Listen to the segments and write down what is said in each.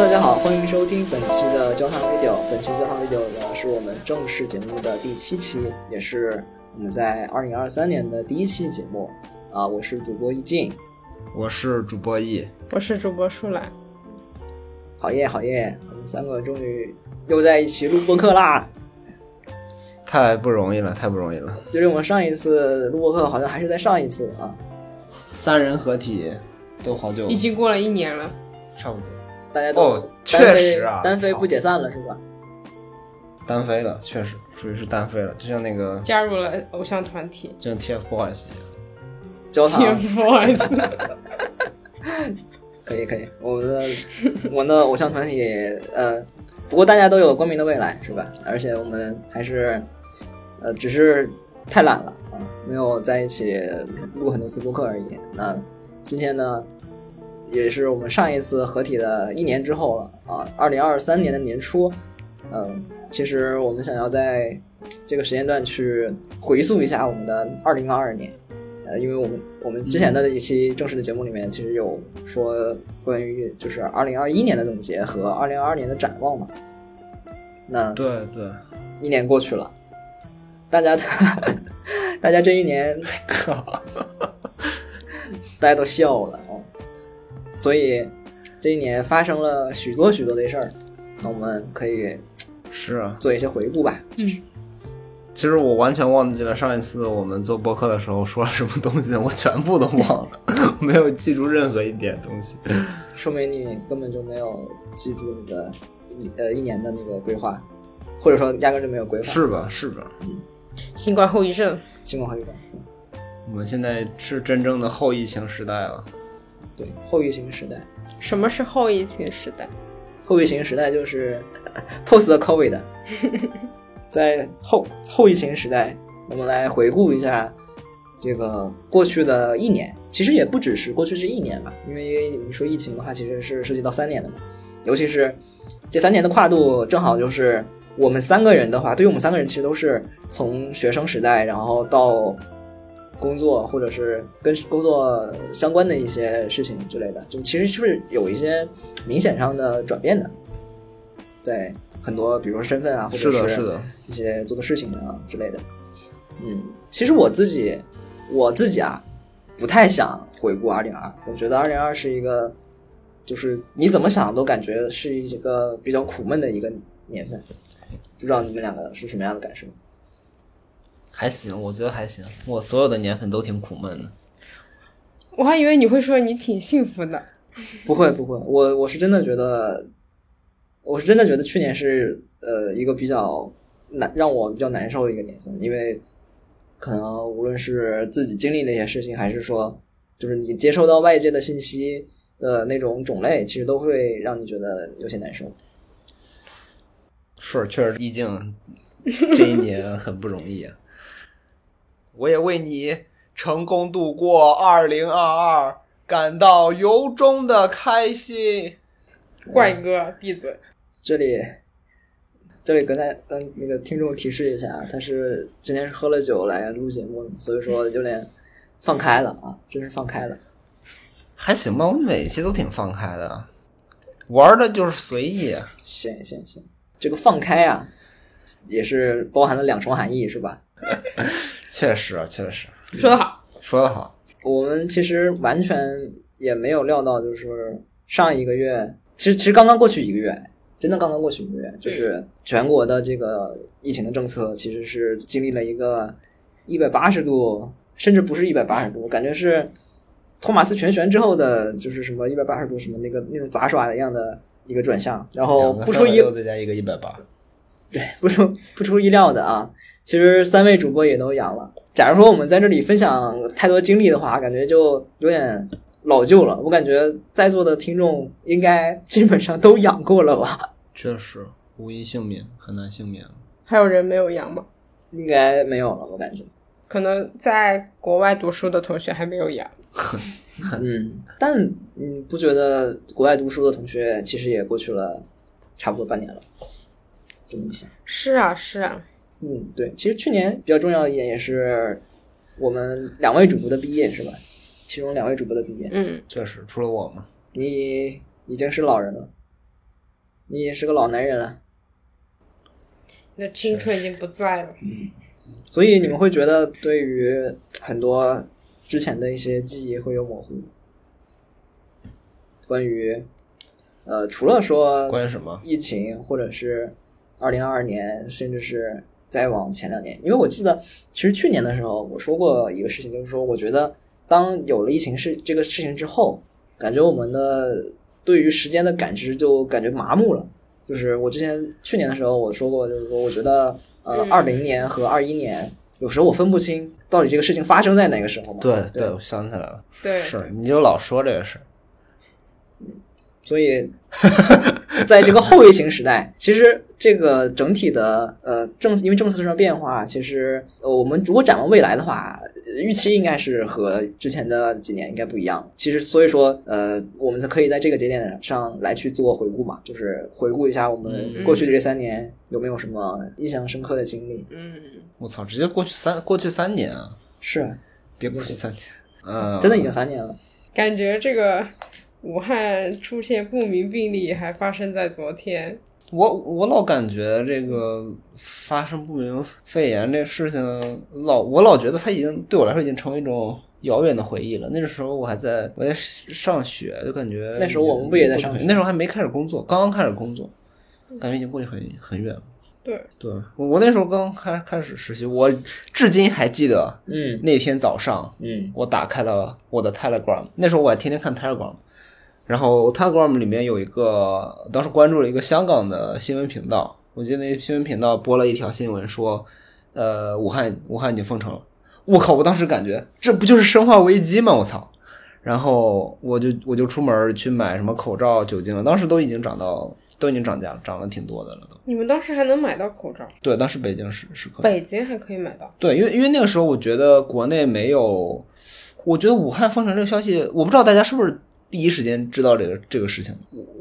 大家好，欢迎收听本期的焦糖 video。本期焦糖 video 呢，是我们正式节目的第七期，也是我们在二零二三年的第一期节目。啊，我是主播易静，我是主播易，我是主播舒兰。好耶，好耶！我们三个终于又在一起录播课啦，太不容易了，太不容易了。就是我们上一次录播课好像还是在上一次啊，三人合体都好久，已经过了一年了，差不多。大家都确飞实啊单飞不解散了是吧？单飞了，确实属于是单飞了，就像那个加入了偶像团体就像 TFBOYS 一样。焦糖 TFBOYS。可以可以，我们的我们的偶像团体，呃，不过大家都有光明的未来，是吧？而且我们还是，呃，只是太懒了啊，没有在一起录很多次播客而已。那今天呢，也是我们上一次合体的一年之后了啊，二零二三年的年初，嗯，其实我们想要在这个时间段去回溯一下我们的二零二二年。呃，因为我们我们之前的一期正式的节目里面，其实有说关于就是二零二一年的总结和二零二二年的展望嘛。那对对，一年过去了，大家 大家这一年靠，大家都笑了哦，所以这一年发生了许多许多的事儿，那我们可以是啊。做一些回顾吧。嗯其实我完全忘记了上一次我们做播客的时候说了什么东西，我全部都忘了，没有记住任何一点东西。说明你根本就没有记住你的一呃一年的那个规划，或者说压根就没有规划。是吧？是吧？嗯新冠后遗症，新冠后遗症。嗯我们现在是真正的后疫情时代了。对，后疫情时代，什么是后疫情时代？后疫情时代就是 post COVID，在后后疫情时代，我们来回顾一下这个过去的一年。其实也不只是过去这一年吧，因为你说疫情的话，其实是涉及到三年的嘛。尤其是这三年的跨度，正好就是我们三个人的话，对于我们三个人其实都是从学生时代，然后到工作或者是跟工作相关的一些事情之类的，就其实是有一些明显上的转变的，在很多比如说身份啊，或者是。一些做的事情啊之类的。嗯，其实我自己我自己啊，不太想回顾二零二，我觉得二零二是一个，就是你怎么想都感觉是一个比较苦闷的一个年份。不知道你们两个是什么样的感受？还行，我觉得还行。我所有的年份都挺苦闷的。我还以为你会说你挺幸福的。不会不会，我我是真的觉得，我是真的觉得去年是呃一个比较难让我比较难受的一个年份，因为可能无论是自己经历那些事情，还是说就是你接收到外界的信息的那种种类，其实都会让你觉得有些难受。是，确实，毕竟这一年很不容易啊。我也为你成功度过二零二二感到由衷的开心。怪哥，闭嘴！这里这里跟大跟那个听众提示一下，啊他是今天是喝了酒来录节目，所以说有点放开了啊，真是放开了。还行吧，我每期都挺放开的，玩的就是随意。行行行，这个放开啊，也是包含了两重含义，是吧？确实，确实，说得好，说得好。我们其实完全也没有料到，就是上一个月，其实其实刚刚过去一个月，真的刚刚过去一个月，就是全国的这个疫情的政策其实是经历了一个一百八十度，甚至不是一百八十度，感觉是托马斯全旋之后的，就是什么一百八十度什么那个那种杂耍一样的一个转向，然后不出意360再加一个一百八，对，不出不出意料的啊，其实三位主播也都阳了。假如说我们在这里分享太多经历的话，感觉就有点老旧了。我感觉在座的听众应该基本上都养过了吧？确实无一幸免，很难幸免。还有人没有阳吗？应该没有了，我感觉。可能在国外读书的同学还没有阳。嗯，但你，不觉得国外读书的同学其实也过去了差不多半年了。这么一想，是啊，是啊，嗯，对，其实去年比较重要的一点也是我们两位主播的毕业，是吧？其中两位主播的毕业，嗯，确实，除了我嘛，你已经是老人了，你也是个老男人了，你的青春已经不在了。嗯所以你们会觉得对于很多之前的一些记忆会有模糊。关于呃，除了说关于什么？疫情，或者是二零二二年，甚至是再往前两年，因为我记得其实去年的时候我说过一个事情，就是说我觉得当有了疫情事这个事情之后，感觉我们的对于时间的感知就感觉麻木了。就是我之前去年的时候我说过，就是说我觉得呃嗯二零年和二一年有时候我分不清到底这个事情发生在哪个时候嘛。对对我想起来了，对，是你就老说这个事。所以，在这个后疫情时代，其实这个整体的呃政，因为政策上的变化，其实呃我们如果展望未来的话，呃预期应该是和之前的几年应该不一样。其实，所以说呃，我们可以在这个节点上来去做回顾嘛，就是回顾一下我们嗯过去的这三年有没有什么印象深刻的经历。嗯，我操，直接过去三过去三年啊！是，别过去三年，嗯，真的已经三年了。感觉这个武汉出现不明病例还发生在昨天。我我老感觉这个发生不明肺炎这事情，老我老觉得它已经对我来说已经成为一种遥远的回忆了。那个时候我还在我在上学，就感觉那时候我们不也在上学那时候还没开始工作，刚刚开始工作，感觉已经过去很很远了。对，对我我那时候刚开开始实习，我至今还记得嗯那天早上嗯我打开了我的 Telegram，那时候我还天天看 Telegram，然后 Telegram 里面有一个，当时关注了一个香港的新闻频道，我记得那新闻频道播了一条新闻说，呃，武汉武汉已经封城了，我靠，我当时感觉这不就是生化危机吗？我操！然后我就我就出门去买什么口罩、酒精了，当时都已经涨到都已经涨价了，涨了挺多的了都。你们当时还能买到口罩？对，当时北京是是可以。北京还可以买到。对，因为因为那个时候我觉得国内没有，我觉得武汉封城这个消息，我不知道大家是不是第一时间知道这个这个事情。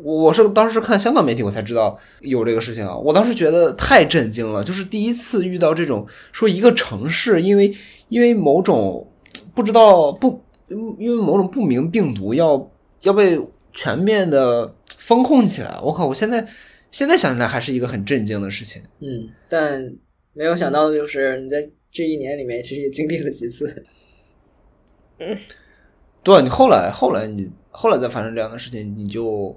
我我是当时看香港媒体我才知道有这个事情啊，我当时觉得太震惊了，就是第一次遇到这种说一个城市因为因为某种不知道不因为某种不明病毒要要被全面的封控起来，我靠！我现在现在想起来还是一个很震惊的事情。嗯，但没有想到的就是你在这一年里面其实也经历了几次。嗯 对啊，你后来后来你后来再发生这样的事情，你就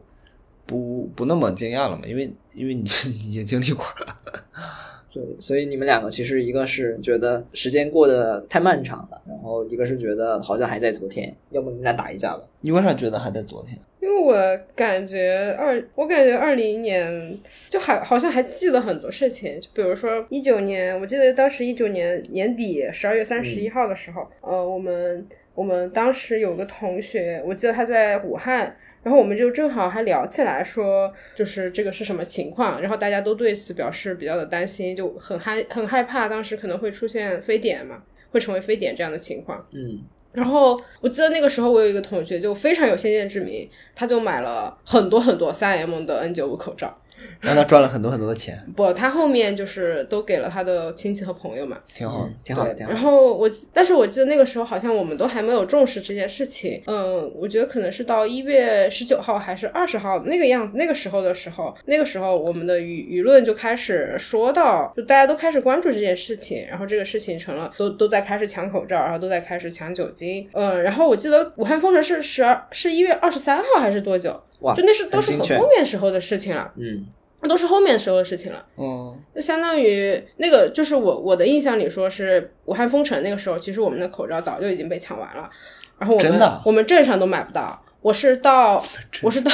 不不那么惊讶了嘛？因为因为你 你已经经历过了。所以，所以你们两个其实一个是觉得时间过得太漫长了，然后一个是觉得好像还在昨天，要不你们俩打一架吧？你为啥觉得还在昨天？因为我感觉二，我感觉二零年就还好像还记得很多事情，就比如说一九年，我记得当时一九年年底十二月三十一号的时候，呃，我们我们当时有个同学，我记得他在武汉。然后我们就正好还聊起来说，就是这个是什么情况，然后大家都对此表示比较的担心，就很害很害怕，当时可能会出现非典嘛，会成为非典这样的情况。嗯然后我记得那个时候，我有一个同学就非常有先见之明，他就买了很多很多三 M 的 N95 口罩。让他赚了很多很多的钱，不，他后面就是都给了他的亲戚和朋友嘛。挺好挺好的，挺好然。后我，但是我记得那个时候好像我们都还没有重视这件事情。嗯，我觉得可能是到一月十九号还是二十号那个样那个时候的时候，那个时候我们的舆舆论就开始说到，就大家都开始关注这件事情，然后这个事情成了都都在开始抢口罩，然后都在开始抢酒精。嗯，然后我记得武汉封城是十二是一月二十三号还是多久？哇，就那是都是很后面时候的事情了，嗯那都是后面时候的事情了。哦，就相当于那个，就是我我的印象里说是武汉封城那个时候，其实我们的口罩早就已经被抢完了，然后我们真的啊我们镇上都买不到。我是到我是到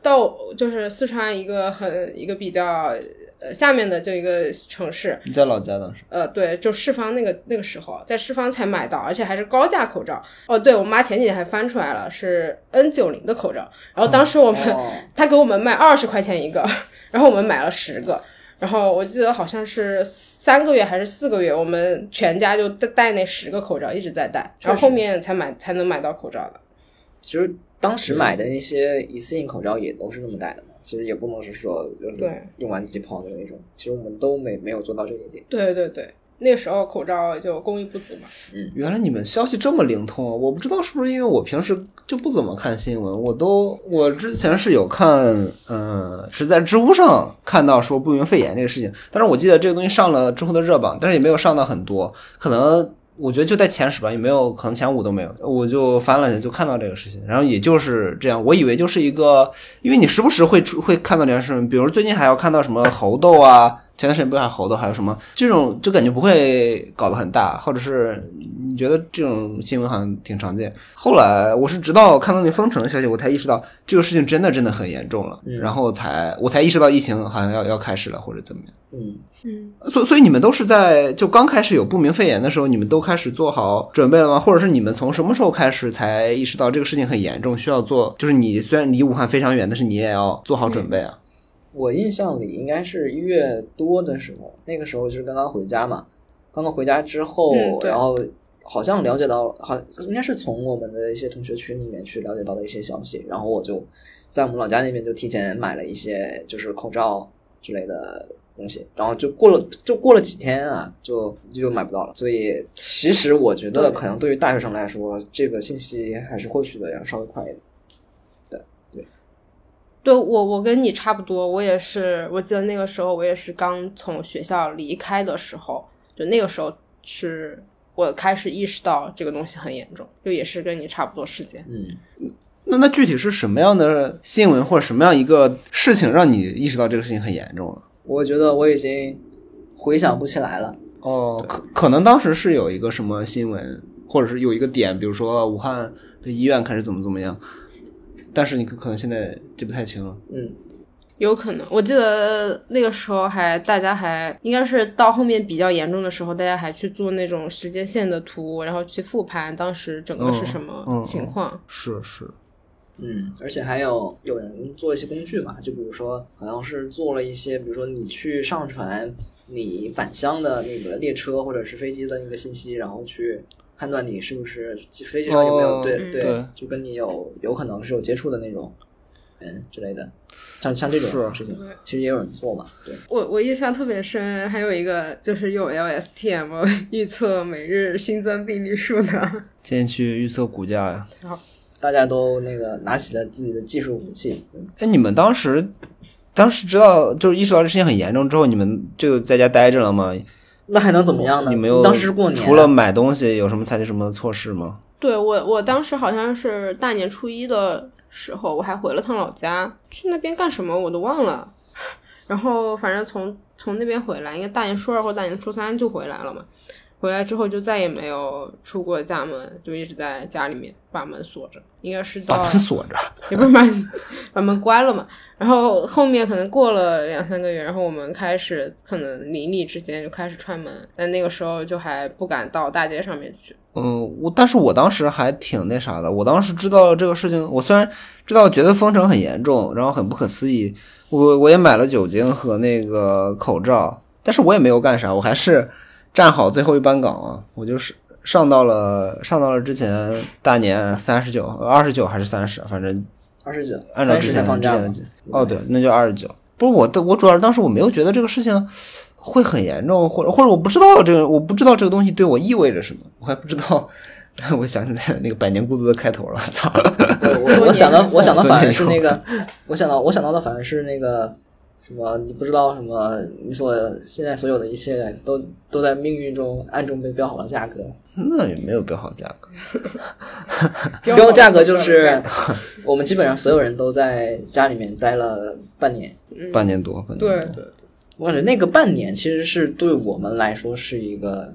到就是四川一个很一个比较呃下面的就一个城市，你在老家当时？呃，对，就市方那个那个时候，在市方才买到，而且还是高价口罩。哦，对我妈前几天还翻出来了，是 N 九零的口罩。然后当时我们，哦 她给我们卖二十块钱一个，然后我们买了十个。然后我记得好像是三个月还是四个月，我们全家就戴戴那十个口罩，一直在戴，然后后面才买才能买到口罩的。其实当时买的那些一次性口罩也都是那么戴的嘛，其实也不能是说就是对用完即抛的那种，其实我们都没没有做到这一点。对对对，那时候口罩就供应不足嘛。嗯原来你们消息这么灵通，啊我不知道是不是因为我平时就不怎么看新闻，我都我之前是有看，嗯，是在知乎上看到说不明肺炎这个事情，但是我记得这个东西上了之后的热榜，但是也没有上到很多，可能我觉得就在前十吧，也没有，可能前五都没有，我就翻了下就看到这个事情，然后也就是这样，我以为就是一个，因为你时不时会会看到这件事情，比如最近还要看到什么猴豆啊。前段时间不是还猴痘，还有什么这种就感觉不会搞得很大，或者是你觉得这种新闻好像挺常见。后来我是直到看到那封城的消息，我才意识到这个事情真的真的很严重了，嗯然后才我才意识到疫情好像要要开始了或者怎么样。嗯，嗯，所以所以你们都是在就刚开始有不明肺炎的时候，你们都开始做好准备了吗？或者是你们从什么时候开始才意识到这个事情很严重，需要做？就是你虽然离武汉非常远，但是你也要做好准备啊。我印象里应该是一月多的时候，那个时候就是刚刚回家嘛，刚刚回家之后，嗯然后好像了解到，好应该是从我们的一些同学群里面去了解到的一些消息，然后我就在我们老家那边就提前买了一些就是口罩之类的东西，然后就过了就过了几天啊，就就买不到了。所以其实我觉得可能对于大学生来说，这个信息还是获取的要稍微快一点。对我我跟你差不多，我也是，我记得那个时候我也是刚从学校离开的时候，就那个时候是我开始意识到这个东西很严重，就也是跟你差不多时间。嗯，那那具体是什么样的新闻或者什么样一个事情让你意识到这个事情很严重了？我觉得我已经回想不起来了。哦，可可能当时是有一个什么新闻，或者是有一个点，比如说武汉的医院开始怎么怎么样，但是你可能现在记不太清了。嗯，有可能，我记得那个时候还大家还应该是到后面比较严重的时候，大家还去做那种时间线的图，然后去复盘当时整个是什么嗯嗯情况。是是，嗯，而且还有有人做一些工具嘛，就比如说好像是做了一些，比如说你去上传你返乡的那个列车或者是飞机的那个信息，然后去判断你是不是飞机上有没有、哦对、嗯。对对，就跟你有有可能是有接触的那种人之类的，像像这种事情，其实也有人做嘛，对，我我印象特别深，还有一个就是用 LSTM 预测每日新增病例数的，今天去预测股价呀。好大家都那个拿起了自己的技术武器，嗯。哎，你们当时当时知道就是意识到这事情很严重之后，你们就在家待着了吗？那还能怎么样呢？你没有当时是过年啊，除了买东西，有什么采取什么措施吗？对我，我当时好像是大年初一的时候，我还回了趟老家，去那边干什么我都忘了。然后反正从从那边回来，应该大年初二或大年初三就回来了嘛。回来之后就再也没有出过家门，就一直在家里面把门锁着，应该是把门锁着。也不是把把门关了嘛。然后后面可能过了两三个月，然后我们开始可能邻里之间就开始串门，但那个时候就还不敢到大街上面去。嗯，我但是我当时还挺那啥的，我当时知道这个事情，我虽然知道觉得封城很严重，然后很不可思议，我我也买了酒精和那个口罩，但是我也没有干啥，我还是站好最后一班岗啊，我就是上到了上到了之前大年三十九、二十九还是三十，反正二十九，按照之前三十才放假哦，对，那就二十九。不是我的，我主要是当时我没有觉得这个事情会很严重，或者或者我不知道这个，我不知道这个东西对我意味着什么，我还不知道。我想起来那个百年孤独的开头了，操！我想到我想到反而是那个，我想到我想到的反而是那个什么，你不知道什么，你所现在所有的一切都都在命运中暗中被标好了价格，那也没有标好价格。标价格就是我们基本上所有人都在家里面待了半年。半年多，半年多对对，我感觉那个半年其实是对我们来说是一个，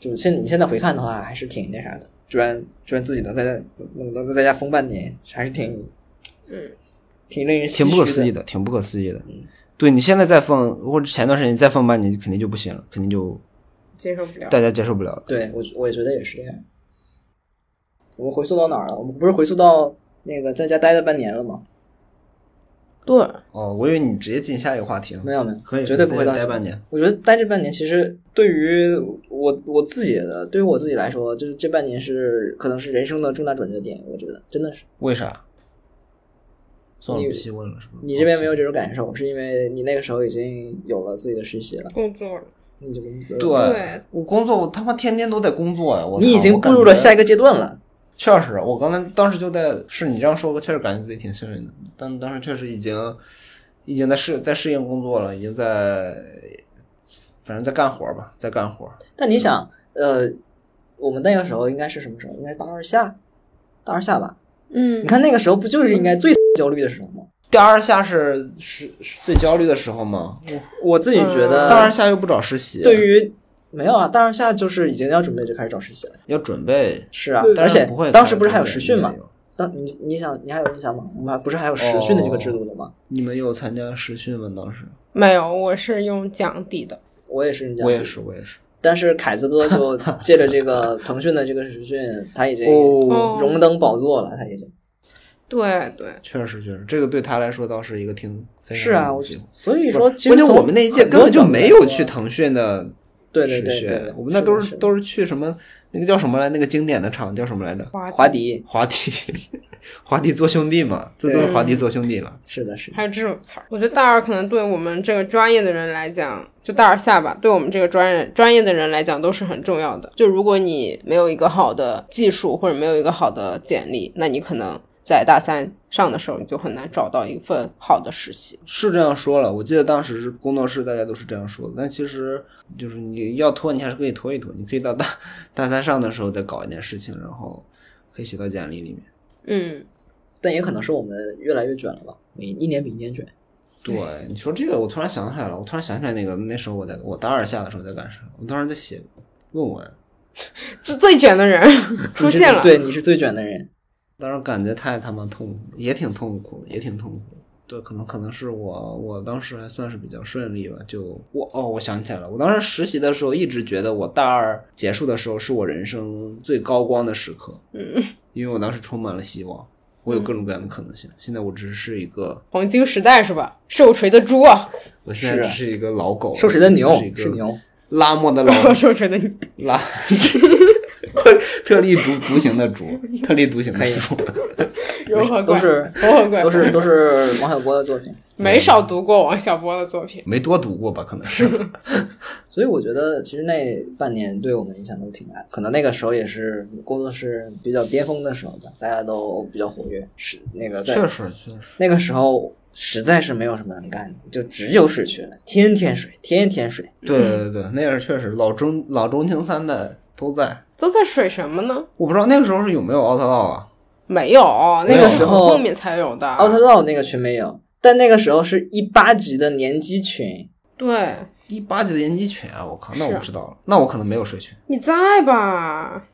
就是现你现在回看的话，还是挺那啥的。居然居然自己能在家能能在家封半年，还是挺嗯，挺令人挺不可思议的，挺不可思议的。对你现在再放，或者前段时间你再放半年，肯定就不行了，肯定就接受不了。大家接受不了了。对我我也觉得也是这样。我们回溯到哪儿了？我们不是回溯到那个在家待了半年了吗？对，哦，我以为你直接进下一个话题了。没有没有，可以，绝对不会到待半年。我觉得待这半年，其实对于我我自己的，对于我自己来说，就是这半年是可能是人生的重大转折点。我觉得真的是，为啥？算了，你不细问了，是吧？你这边没有这种感受，是因为你那个时候已经有了自己的实习了。工作了。你就工作。对对我工作，我他妈天天都在工作呀！我你已经步入了下一个阶段了。确实，我刚才当时就在，是你这样说，我确实感觉自己挺幸运的。但当时确实已经已经在适在适应工作了，已经在反正在干活吧，在干活。但你想，呃，我们那个时候应该是什么时候？应该大二下，大二下吧。嗯你，看那个时候不就是应该最焦虑的时候吗？第二下是是是最焦虑的时候吗？我我自己觉得，大二下又不找实习，对于没有啊，大二下就是已经要准备就开始找实习了。要准备，是啊，而且不会当时不是还有实训吗没？有当你你想你还有印象吗？我们还不是还有实训的这个制度的吗？你们有参加实训吗？当时没有，我是用讲抵的。我也是我也是，我也是。但是凯子哥就 借着这个腾讯的这个实训，他已经哦，荣登宝座了，他已经对对，确实确实，这个对他来说倒是一个挺非常是啊，我好的机会所以说其关键实我们那一届根本就没有去腾讯的对对实训对对，我们那都是都是去什么那个叫什么来，那个经典的厂叫什么来着？华华迪，华迪，华迪 做兄弟嘛，这都是华迪做兄弟了。是的是的，还有这种词儿。我觉得大二可能对我们这个专业的人来讲，就大二下吧，对我们这个专业专业的人来讲都是很重要的。就如果你没有一个好的技术或者没有一个好的简历，那你可能在大三上的时候你就很难找到一份好的实习。是这样说了，我记得当时是工作室大家都是这样说的，但其实就是你要拖，你还是可以拖一拖，你可以到大大三上的时候再搞一件事情，然后可以写到简历里面。嗯，但也可能是我们越来越卷了吧，每一年比一年卷。对，你说这个，我突然想起来了，我突然想起来那个那时候我在我大二下的时候在干啥？我当时在写论文，最最卷的人 出现了。对，你是最卷的人。当时感觉太他妈痛苦，也挺痛苦的，也挺痛苦的。对，可能可能是我我当时还算是比较顺利吧。就我哦，我想起来了，我当时实习的时候一直觉得我大二结束的时候是我人生最高光的时刻，嗯，因为我当时充满了希望，我有各种各样的可能性。现在我只是一个，黄金时代是吧？受锤的猪啊，我现在只是一个老狗，受锤的牛只是一个是牛，拉磨的老 受锤的拉。特立独独行的猪，特立独行的猪，柔和怪，都是柔和怪，都是都是王小波的作品。没少读过王小波的作品。没多读过吧？可能是。所以我觉得其实那半年对我们影响都挺大的，可能那个时候也是工作室比较巅峰的时候吧，大家都比较活跃，是那个在确实确实。那个时候实在是没有什么能干的，就只有水去了，天天水，天天水。对对对对，那个确实老中老中青三代都在。都在水什么呢？我不知道那个时候是有没有奥特奥啊？没有，那那个时候后面才有的。奥特道那个群没有，但那个时候是一八级的年级群，对，一八级的年级群啊！我靠，那是我知道了，那我可能没有水群。你在吧？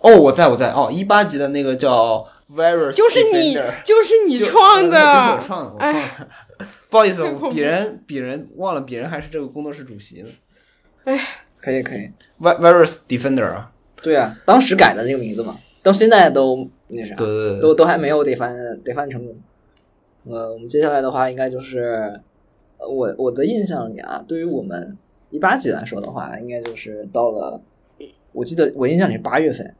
哦，我在我在哦，一八级的那个叫 Virus，就是你 Defender，就是你创的，呃就是我创的，我创哎，的。不好意思，鄙人鄙人忘了，鄙人还是这个工作室主席呢。可以可以。Vi- Virus Defender 啊，对啊，当时改的那个名字嘛，到现在都那啥，对对对，都都还没有得翻得翻成功。呃，我们接下来的话，应该就是，呃我我的印象里啊，对于我们一八级来说的话，应该就是到了，我记得我印象里是八月份，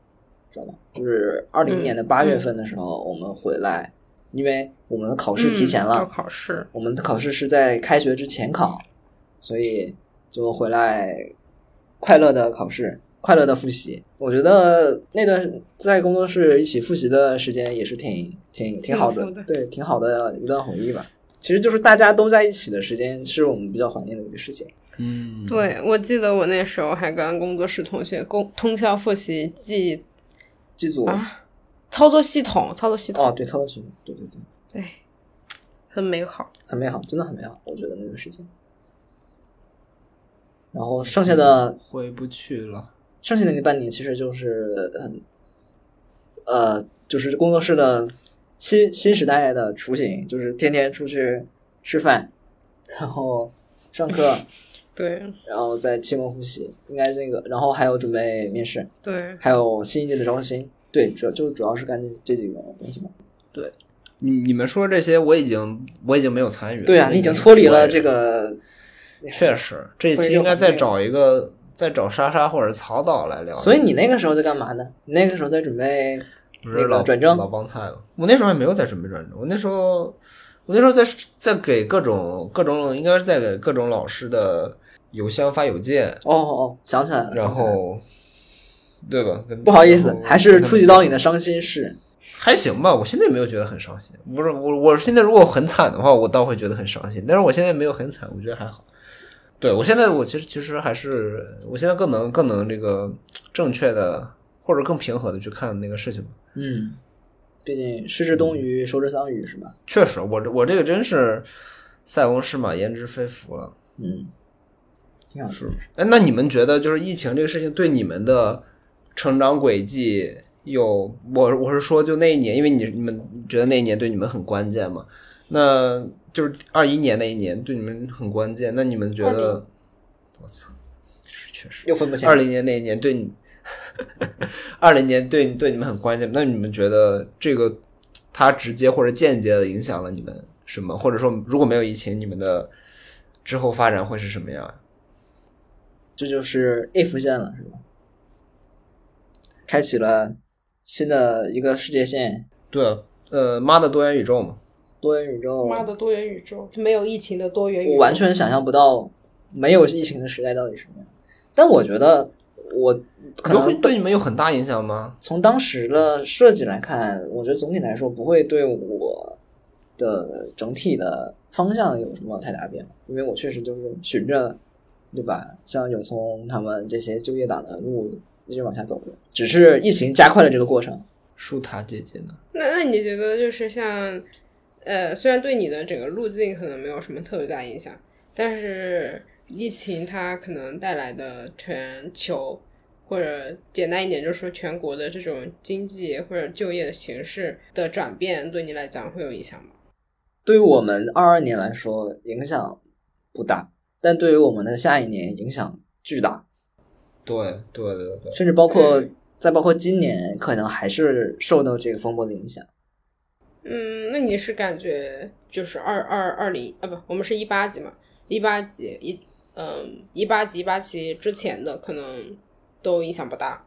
知道吧？就是二零年的八月份的时候，我们回来，因为我们的考试提前了，嗯要考试，我们的考试是在开学之前考，所以就回来快乐的考试，快乐的复习。我觉得那段在工作室一起复习的时间也是挺挺挺好的对，挺好的一段回忆吧。其实就是大家都在一起的时间，是我们比较怀念的一个事情。嗯，对，我记得我那时候还跟工作室同学共通宵复习记记组啊，操作系统，操作系统，哦，对，操作系统，对对对，对，很美好。很美好，真的很美好。我觉得那个时间。然后剩下的回不去了。剩下的那半年其实就是很，呃，就是工作室的新新时代的雏形，就是天天出去吃饭，然后上课，对然后在期末复习，应该这个，然后还有准备面试，对，还有新一届的招新，对，主要就主要是干这几个东西嘛。对你你们说这些，我已经我已经没有参与了。对啊，你已经脱离了这个，确实，这一期应该再找一个，再找莎莎或者曹导来聊。所以你那个时候在干嘛呢？你那个时候在准备那不是老个转正老帮菜了。我那时候还没有在准备转正，我那时候我那时候在在给各种各种，应该是在给各种老师的邮箱发邮件，哦哦哦，想起来了，然后对吧？不好意思还是触及到你的伤心事。还行吧，我现在没有觉得很伤心。不是我，我现在如果很惨的话，我倒会觉得很伤心。但是我现在没有很惨，我觉得还好。对我现在，我其实其实还是，我现在更能更能这个正确的或者更平和的去看那个事情吧。嗯，毕竟失之东隅，收之桑榆，是吧？确实，我这我这个真是塞翁失马，焉知非福了。嗯，挺好是，哎，那你们觉得就是疫情这个事情对你们的成长轨迹有我我是说就那一年，因为你你们觉得那一年对你们很关键嘛？那就是二一年那一年对你们很关键，那你们觉得？我操，确实，又分不清。二零年那一年对你，二零年对对你们很关键，那你们觉得这个它直接或者间接的影响了你们什么？或者说如果没有疫情，你们的之后发展会是什么样？这就是 if 线了，是吧？开启了新的一个世界线，对啊，呃，妈的多元宇宙嘛，多元宇宙。妈的多元宇宙，没有疫情的多元宇宙，我完全想象不到没有疫情的时代到底什么样。但我觉得我可能会对你们有很大影响吗？从当时的设计来看，我觉得总体来说不会对我的整体的方向有什么太大变化，因为我确实就是循着，对吧？像有从他们这些就业党的路一直往下走的，只是疫情加快了这个过程。舒塔姐姐呢？那那你觉得就是像，呃，虽然对你的整个路径可能没有什么特别大影响，但是疫情它可能带来的全球或者简单一点就是说全国的这种经济或者就业的形势的转变，对你来讲会有影响吗？对于我们二二年来说影响不大，但对于我们的下一年影响巨大，对对对对，甚至包括嗯再包括今年可能还是受到这个风波的影响。嗯，那你是感觉就是二二二零啊不，我们是一八级嘛，一八级一嗯一八级一八级之前的可能都影响不大。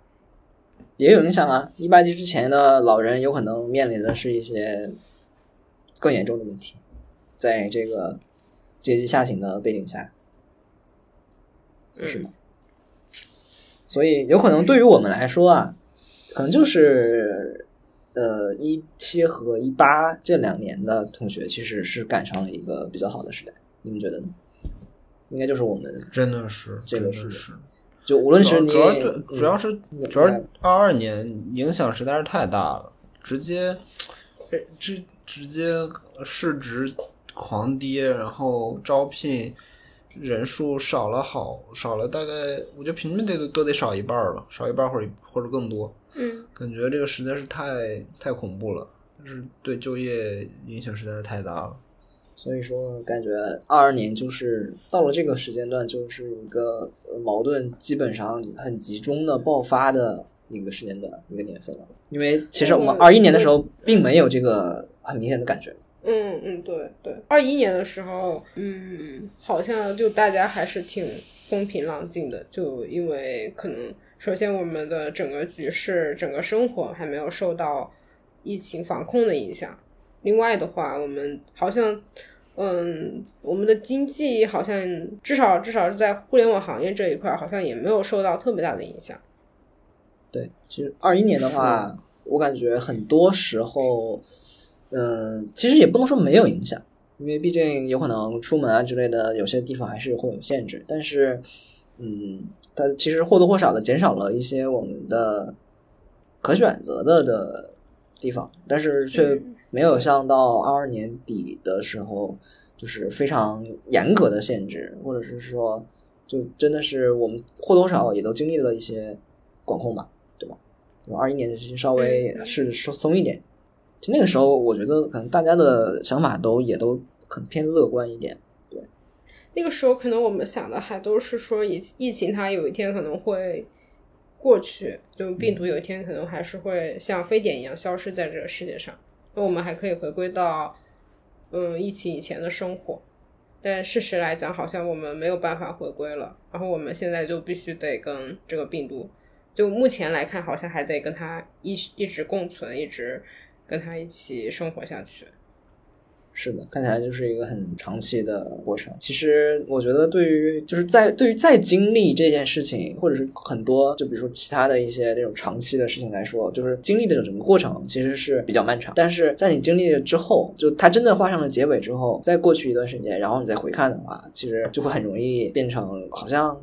也有影响啊。一八级之前的老人有可能面临的是一些更严重的问题，在这个阶级下行的背景下，不是吗？所以有可能对于我们来说啊，可能就是呃一七和一八这两年的同学其实是赶上了一个比较好的时代，你们觉得呢？应该就是我们真的是，这个是真的是。就无论是你主要对主要是嗯主要二二年影响实在是太大了，直接直直接市值狂跌，然后招聘人数少了好少了大概，我觉得平均得都得少一半儿了，少一半儿或者或者更多，嗯感觉这个实在是太太恐怖了，就是对就业影响实在是太大了。所以说，感觉二二年就是到了这个时间段，就是一个呃矛盾基本上很集中的爆发的一个时间段，一个年份了。因为其实我们嗯二一年的时候并没有这个很明显的感觉，嗯嗯，对对，二一年的时候，嗯，好像就大家还是挺风平浪静的，就因为可能首先我们的整个局势、整个生活还没有受到疫情防控的影响。另外的话，我们好像，嗯，我们的经济好像至少至少是在互联网行业这一块，好像也没有受到特别大的影响。对，其实二一年的话，我感觉很多时候，嗯、其实也不能说没有影响，因为毕竟有可能出门啊之类的，有些地方还是会有限制。但是，嗯，它其实或多或少的减少了一些我们的可选择的的地方，但是却嗯没有像到二二年底的时候，就是非常严格的限制，或者是说，就真的是我们或多或少也都经历了一些管控吧，对吧？二一年稍微嗯。是松松一点，其实那个时候我觉得可能大家的想法都也都很偏乐观一点，那个时候可能我们想的还都是说疫疫情它有一天可能会过去，就病毒有一天可能还是会像非典一样消失在这个世界上，那我们还可以回归到嗯疫情以前的生活。但事实来讲，好像我们没有办法回归了，然后我们现在就必须得跟这个病毒，就目前来看，好像还得跟它一一直共存，一直跟它一起生活下去。是的，看起来就是一个很长期的过程。其实我觉得，对于就是在对于在经历这件事情，或者是很多就比如说其他的一些这种长期的事情来说，就是经历的整个过程其实是比较漫长。但是在你经历了之后，就它真的画上了结尾之后，再过去一段时间，然后你再回看的话，其实就会很容易变成好像。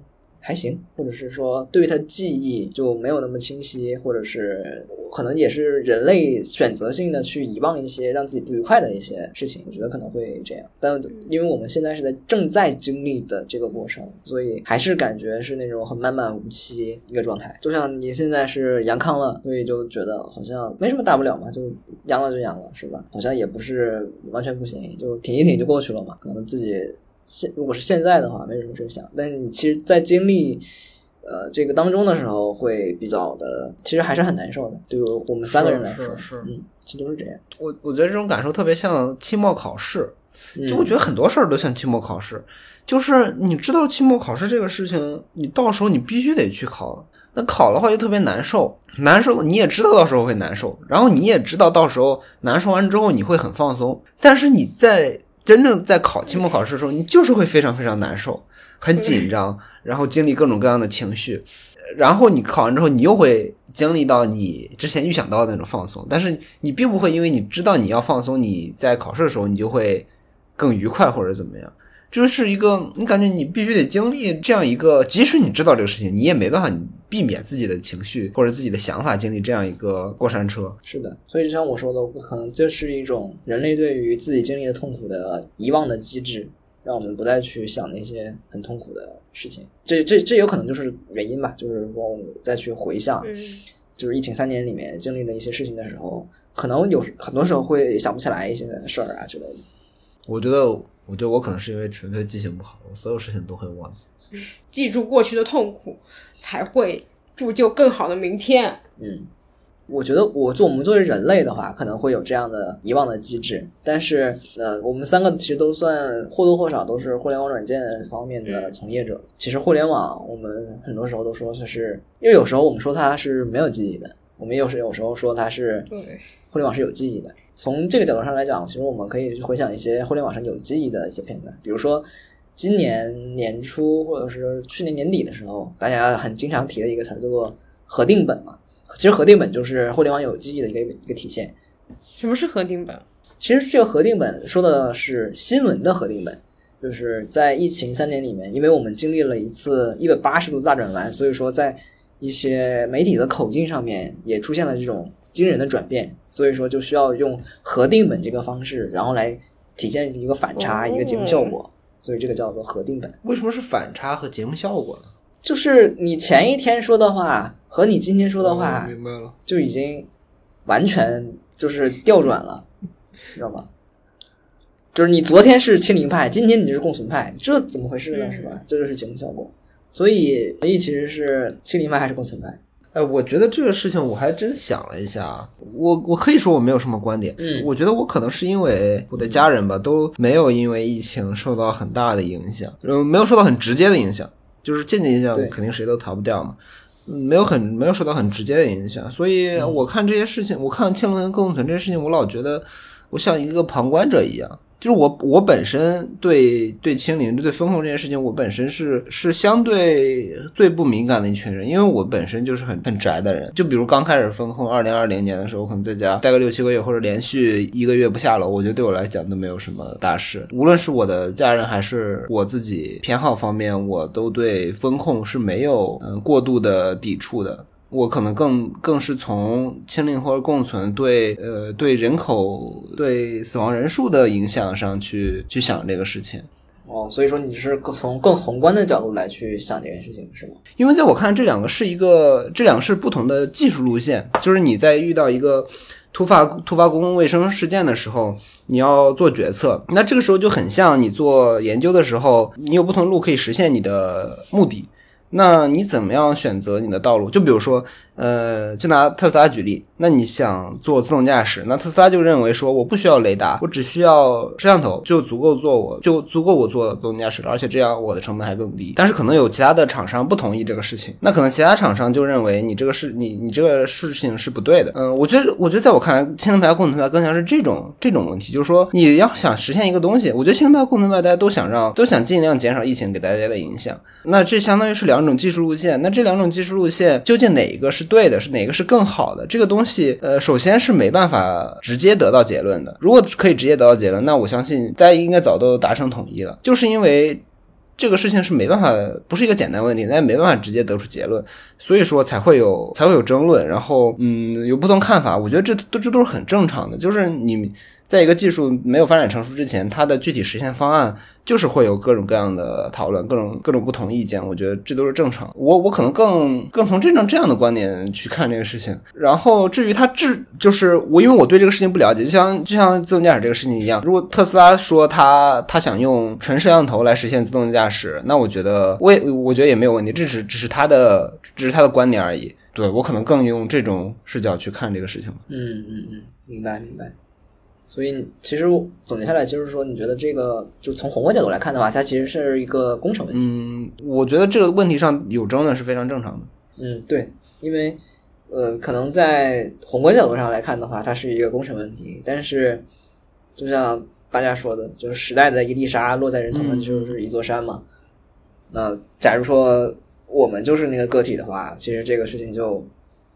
还行，或者是说对于他记忆就没有那么清晰，或者是可能也是人类选择性的去遗忘一些让自己不愉快的一些事情，我觉得可能会这样。但因为我们现在是在正在经历的这个过程，所以还是感觉是那种很漫漫无期一个状态。就像你现在是阳康了，所以就觉得好像没什么大不了嘛，就阳了就阳了，是吧？好像也不是完全不行，就挺一挺就过去了嘛。可能自己。现如果是现在的话，没什么这么想。但是你其实，在经历呃这个当中的时候，会比较的，其实还是很难受的。对于我们三个人来说，是嗯，其实都是这样。我我觉得这种感受特别像期末考试，就我觉得很多事儿都像期末考试，就是你知道期末考试这个事情，你到时候你必须得去考。那考的话就特别难受，难受你也知道到时候会难受，然后你也知道到时候难受完之后你会很放松，但是你在。真正在考期末考试的时候，你就是会非常非常难受，很紧张，然后经历各种各样的情绪，然后你考完之后，你又会经历到你之前预想到的那种放松，但是你并不会因为你知道你要放松，你在考试的时候你就会更愉快或者怎么样。就是一个，你感觉你必须得经历这样一个，即使你知道这个事情，你也没办法避免自己的情绪或者自己的想法经历这样一个过山车。是的，所以就像我说的，可能这是一种人类对于自己经历的痛苦的遗忘的机制，让我们不再去想那些很痛苦的事情。这这这有可能就是原因吧，就是说我们再去回想，就是疫情三年里面经历的一些事情的时候，可能有很多时候会想不起来一些事儿啊之类的。我觉得。我觉得我可能是因为纯粹记性不好，我所有事情都会忘记。记住过去的痛苦，才会铸就更好的明天。嗯，我觉得我做我们作为人类的话，可能会有这样的遗忘的机制。但是，呃，我们三个其实都算或多或少都是互联网软件方面的从业者。其实互联网，我们很多时候都说它是，因为有时候我们说它是没有记忆的，我们有时有时候说它是对互联网是有记忆的。从这个角度上来讲，其实我们可以去回想一些互联网上有记忆的一些片段，比如说今年年初或者是去年年底的时候，大家很经常提的一个词叫做“核定本”嘛。其实核定本就是互联网有记忆的一个一个体现。什么是核定本？其实这个核定本说的是新闻的核定本，就是在疫情三年里面，因为我们经历了一次一百八十度大转弯，所以说在一些媒体的口径上面也出现了这种。惊人的转变，所以说就需要用核定本这个方式，然后来体现一个反差，一个节目效果。所以这个叫做核定本。为什么是反差和节目效果呢？就是你前一天说的话和你今天说的话，明白了，就已经完全就是调转了，知道吗？就是你昨天是清零派，今天你就是共存派，这怎么回事呢？是吧？这就是节目效果。所以，所以其实是清零派还是共存派？哎，我觉得这个事情我还真想了一下，我我可以说我没有什么观点，嗯，我觉得我可能是因为我的家人吧都没有因为疫情受到很大的影响，嗯，没有受到很直接的影响，就是间接影响肯定谁都逃不掉嘛，嗯，没有很没有受到很直接的影响，所以我看这些事情，我看青龙跟共存这些事情，我老觉得我像一个旁观者一样。就是我，我本身对对清零、对风控这件事情，我本身是是相对最不敏感的一群人，因为我本身就是很很宅的人。就比如刚开始风控，二零二零年的时候，可能在家待个六七个月，或者连续一个月不下楼，我觉得对我来讲都没有什么大事。无论是我的家人还是我自己偏好方面，我都对风控是没有嗯过度的抵触的。我可能更更是从清零或者共存对呃对人口对死亡人数的影响上去去想这个事情。哦，所以说你是从更宏观的角度来去想这件事情，是吗？因为在我看，这两个是一个这两个是不同的技术路线。就是你在遇到一个突发突发公共卫生事件的时候，你要做决策，那这个时候就很像你做研究的时候，你有不同路可以实现你的目的。那你怎么样选择你的道路？就比如说，呃，就拿特斯拉举例，那你想做自动驾驶，那特斯拉就认为说我不需要雷达，我只需要摄像头就足够做我就足够我做自动驾驶了，而且这样我的成本还更低。但是可能有其他的厂商不同意这个事情，那可能其他厂商就认为你这个事你你这个事情是不对的。嗯，我觉得我觉得在我看来，氢能排共存派更像是这种这种问题，就是说你要想实现一个东西，我觉得氢能排共存派大家都想让都想尽量减少疫情给大家的影响，那这相当于是两种技术路线，那这两种技术路线究竟哪一个是对的，是哪个是更好的？这个东西，呃，首先是没办法直接得到结论的。如果可以直接得到结论，那我相信大家应该早都达成统一了。就是因为这个事情是没办法，不是一个简单问题，那也没办法直接得出结论，所以说才会有才会有争论，然后嗯有不同看法。我觉得这都这都是很正常的，就是你在一个技术没有发展成熟之前，它的具体实现方案。就是会有各种各样的讨论，各种各种不同意见，我觉得这都是正常。我我可能更更从这种这样的观点去看这个事情。然后至于它智，就是我因为我对这个事情不了解，就像就像自动驾驶这个事情一样，如果特斯拉说他他想用纯摄像头来实现自动驾驶，那我觉得我也我觉得也没有问题，这只只是他的只是他的观点而已。对我可能更用这种视角去看这个事情。嗯嗯嗯，明白明白。所以其实总结下来就是说，你觉得这个就从宏观角度来看的话，它其实是一个工程问题。嗯，我觉得这个问题上有争论是非常正常的。嗯，对，因为呃，可能在宏观角度上来看的话，它是一个工程问题。但是就像大家说的，就是时代的一粒沙落在人头上就是一座山嘛。那假如说我们就是那个个体的话，其实这个事情就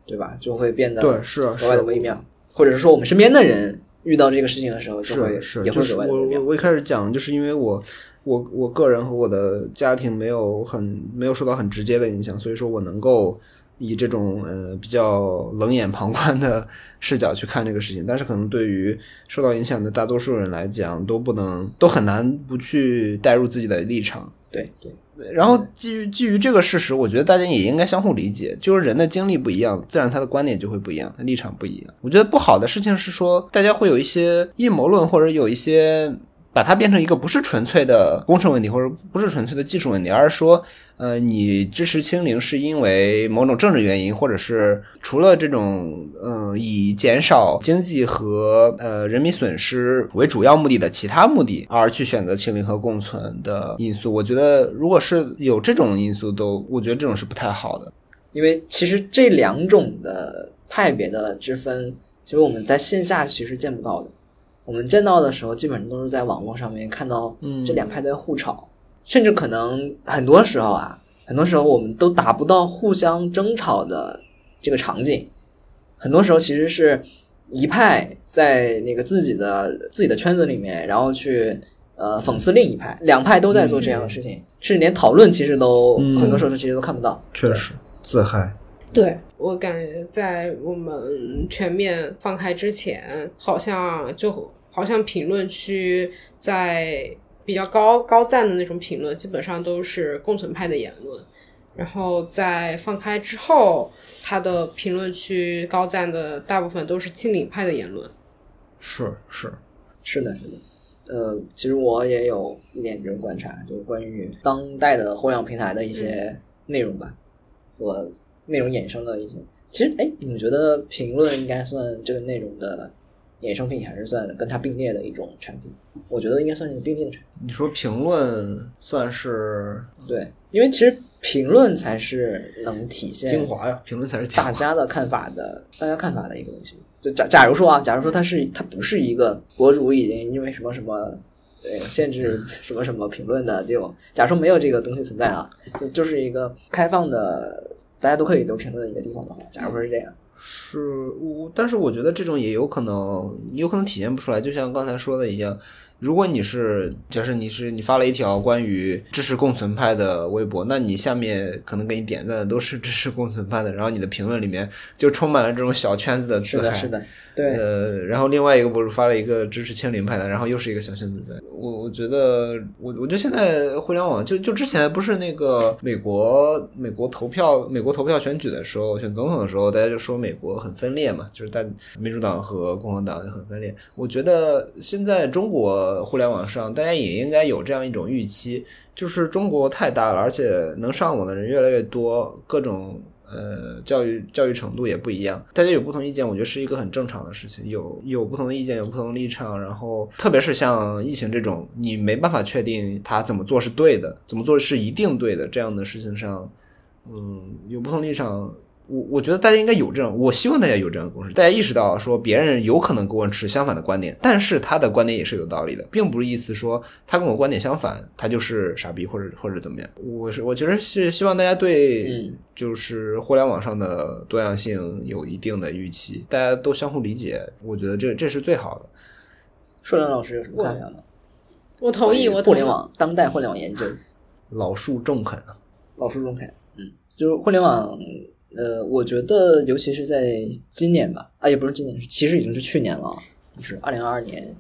对吧，就会变得对是格外的微妙，或者是说我们身边的人。遇到这个事情的时候，是是，就是我我我一开始讲，就是因为我我我个人和我的家庭没有很没有受到很直接的影响，所以说我能够以这种呃比较冷眼旁观的视角去看这个事情。但是可能对于受到影响的大多数人来讲，都不能都很难不去带入自己的立场。对对。然后基于基于这个事实，我觉得大家也应该相互理解，就是人的经历不一样，自然他的观点就会不一样，他立场不一样。我觉得不好的事情是说，大家会有一些阴谋论，或者有一些。把它变成一个不是纯粹的工程问题，或者不是纯粹的技术问题，而是说，呃，你支持清零是因为某种政治原因，或者是除了这种，嗯，以减少经济和呃人民损失为主要目的的其他目的而去选择清零和共存的因素。我觉得，如果是有这种因素，都我觉得这种是不太好的，因为其实这两种的派别的之分，其实我们在线下其实见不到的。我们见到的时候，基本上都是在网络上面看到这两派在互吵，甚至可能很多时候啊，很多时候我们都达不到互相争吵的这个场景。很多时候其实是一派在那个自己的自己的圈子里面，然后去呃讽刺另一派，两派都在做这样的事情，甚至连讨论其实都很多时候其实都看不到。确实自嗨。对我感觉，在我们全面放开之前，好像就。好像评论区在比较高高赞的那种评论，基本上都是共存派的言论。然后在放开之后，他的评论区高赞的大部分都是亲领派的言论。是是是的，是的。呃，其实我也有一点这种观察，就是关于当代的互联网平台的一些内容吧，和内容衍生的一些。其实，哎，你们觉得评论应该算这个内容的？衍生品还是算跟它并列的一种产品，我觉得应该算是并列的产品。你说评论算是对，因为其实评论才是能体现精华呀，评论才是大家的看法的，大家看法的一个东西。就假假如说啊，假如说它是它不是一个博主已经因为什么什么对限制什么什么评论的这种，假如说没有这个东西存在啊，就就是一个开放的，大家都可以留评论的一个地方的话，假如说是这样。是我，但是我觉得这种也有可能，有可能体现不出来。就像刚才说的一样，如果你是，假设你是你发了一条关于支持共存派的微博，那你下面可能给你点赞的都是支持共存派的，然后你的评论里面就充满了这种小圈子的自嗨。是的，对。呃，然后另外一个博主发了一个支持清零派的，然后又是一个小圈子在。我我觉得，我我觉得现在互联网就就之前不是那个美国美国投票美国投票选举的时候，选总统的时候，大家就说美国很分裂嘛，就是大民主党和共和党很分裂。我觉得现在中国互联网上，大家也应该有这样一种预期，就是中国太大了，而且能上网的人越来越多，各种。呃，教育教育程度也不一样，大家有不同意见，我觉得是一个很正常的事情。有有不同的意见，有不同的立场，然后特别是像疫情这种，你没办法确定他怎么做是对的，怎么做是一定对的这样的事情上，嗯，有不同立场。我我觉得大家应该有这种，我希望大家有这样的共识，大家意识到说别人有可能跟我持相反的观点，但是他的观点也是有道理的，并不是意思说他跟我观点相反，他就是傻逼或者或者怎么样。我是我其实是希望大家对嗯就是互联网上的多样性有一定的预期，大家都相互理解，我觉得这这是最好的。硕良老师有什么看法吗？我同意，我互同意联网当代互联网研究，老树中肯啊，老树中肯，嗯，就是互联网，呃，我觉得尤其是在今年吧，啊，也不是今年，其实已经是去年了，就是二零二二年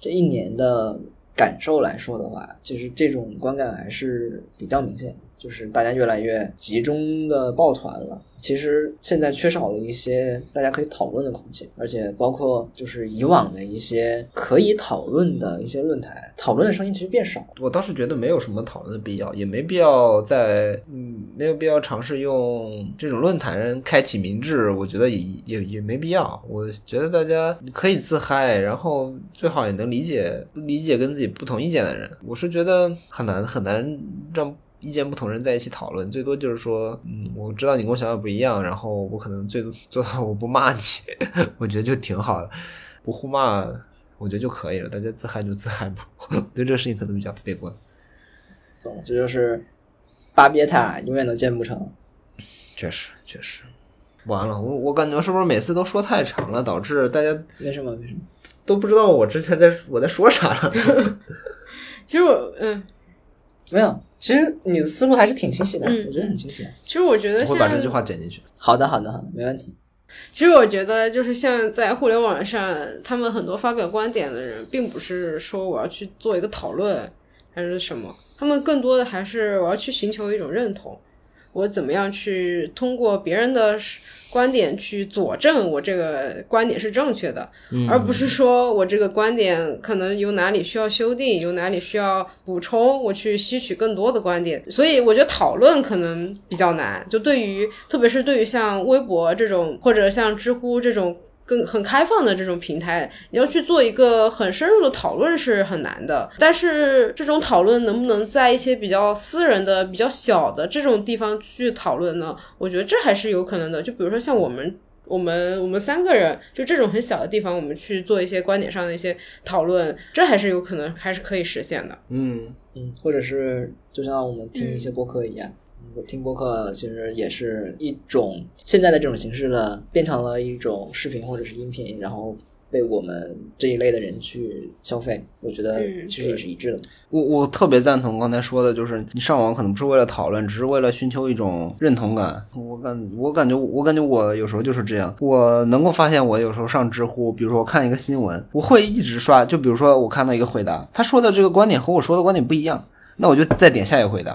这一年的感受来说的话，就是这种观感还是比较明显，就是大家越来越集中的抱团了。其实现在缺少了一些大家可以讨论的空间，而且包括就是以往的一些可以讨论的一些论坛，讨论的声音其实变少了。我倒是觉得没有什么讨论的必要，也没必要在嗯，没有必要尝试用这种论坛开启民智，我觉得也也也没必要。我觉得大家可以自嗨，然后最好也能理解理解跟自己不同意见的人。我是觉得很难很难让。意见不同人在一起讨论，最多就是说，嗯，我知道你跟我想法不一样，然后我可能最多做到我不骂你，我觉得就挺好的，不互骂，我觉得就可以了。大家自嗨就自嗨吧，对这个事情可能比较悲观。懂，这就是巴别塔永远都建不成。确实，确实，完了，我我感觉是不是每次都说太长了，导致大家没什么？没什么？都不知道我之前在我在说啥了。其实我嗯，没有，其实你的思路还是挺清晰的，嗯我觉得很清晰。其实我觉得我会像把这句话剪进去。好的，好的，好的，没问题。其实我觉得，就是像在互联网上，他们很多发表观点的人，并不是说我要去做一个讨论还是什么，他们更多的还是我要去寻求一种认同，我怎么样去通过别人的观点去佐证我这个观点是正确的，而不是说我这个观点可能有哪里需要修订，有哪里需要补充，我去吸取更多的观点。所以我觉得讨论可能比较难，就对于特别是对于像微博这种或者像知乎这种。更很开放的这种平台，你要去做一个很深入的讨论是很难的。但是这种讨论能不能在一些比较私人的、比较小的这种地方去讨论呢？我觉得这还是有可能的。就比如说像我们。我们我们三个人就这种很小的地方，我们去做一些观点上的一些讨论，这还是有可能，还是可以实现的。嗯，嗯，或者是就像我们听一些播客一样，听播客其实也是一种现在的这种形式的，变成了一种视频或者是音频，然后被我们这一类的人去消费。我觉得嗯其实也是一致的。我我特别赞同刚才说的，就是你上网可能不是为了讨论，只是为了寻求一种认同感。我感我感觉我感觉我有时候就是这样，我能够发现我有时候上知乎，比如说我看一个新闻，我会一直刷，就比如说我看到一个回答，他说的这个观点和我说的观点不一样。那我就再点下一个回答，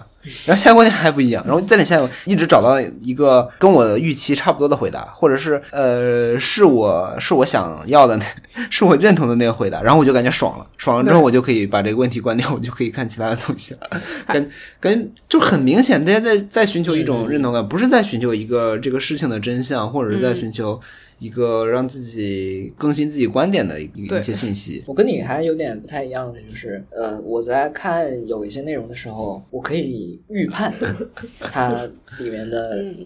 然后下一个观点还不一样，然后再点下一个，一直找到一个跟我的预期差不多的回答，或者是呃是我是我想要的那，是我认同的那个回答，然后我就感觉爽了，爽了之后我就可以把这个问题关掉，我就可以看其他的东西了，感感觉就很明显，大家在在寻求一种认同感，不是在寻求一个这个事情的真相，或者是在寻求一个让自己更新自己观点的一一些信息。我跟你还有点不太一样的，就是呃，我在看有一些内容的时候，我可以预判 它里面的嗯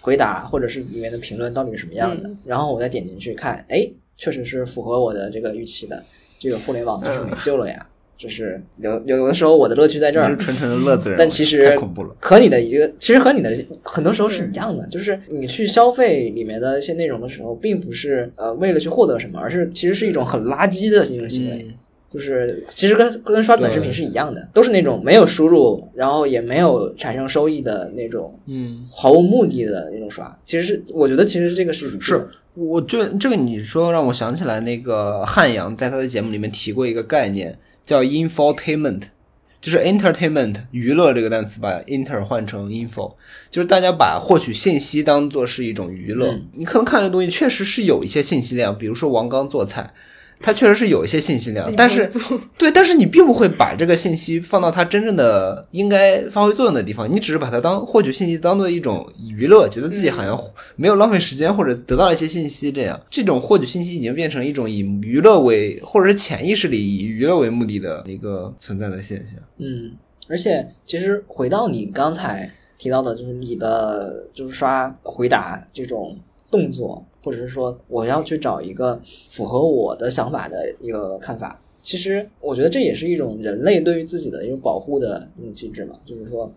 回答或者是里面的评论到底是什么样的，然后我再点进去看，哎，确实是符合我的这个预期的，这个互联网就是没救了呀。就是有有有的时候我的乐趣在这儿纯纯的乐子人，但其实太恐怖了。和你的一个，其实和你的很多时候是一样的，就是你去消费里面的一些内容的时候，并不是呃为了去获得什么，而是其实是一种很垃圾的一种行为。嗯就是其实跟跟刷短视频是一样的，都是那种没有输入，然后也没有产生收益的那种嗯，毫无目的的那种刷。其实是我觉得其实这个是是，我就这个你说让我想起来，那个汉阳在他的节目里面提过一个概念，叫 infotainment，就是 entertainment 娱乐这个单词把 inter 换成 info，就是大家把获取信息当做是一种娱乐。嗯你可能看这东西确实是有一些信息量，比如说王刚做菜。它确实是有一些信息量，但是对，但是你并不会把这个信息放到它真正的应该发挥作用的地方，你只是把它当获取信息当做一种娱乐，觉得自己好像没有浪费时间或者得到了一些信息，这样这种获取信息已经变成一种以娱乐为或者是潜意识里以娱乐为目的的一个存在的现象。嗯，而且其实回到你刚才提到的，就是你的就是刷回答这种动作，或者是说我要去找一个符合我的想法的一个看法。其实我觉得这也是一种人类对于自己的一种保护的一种机制嘛，就是说，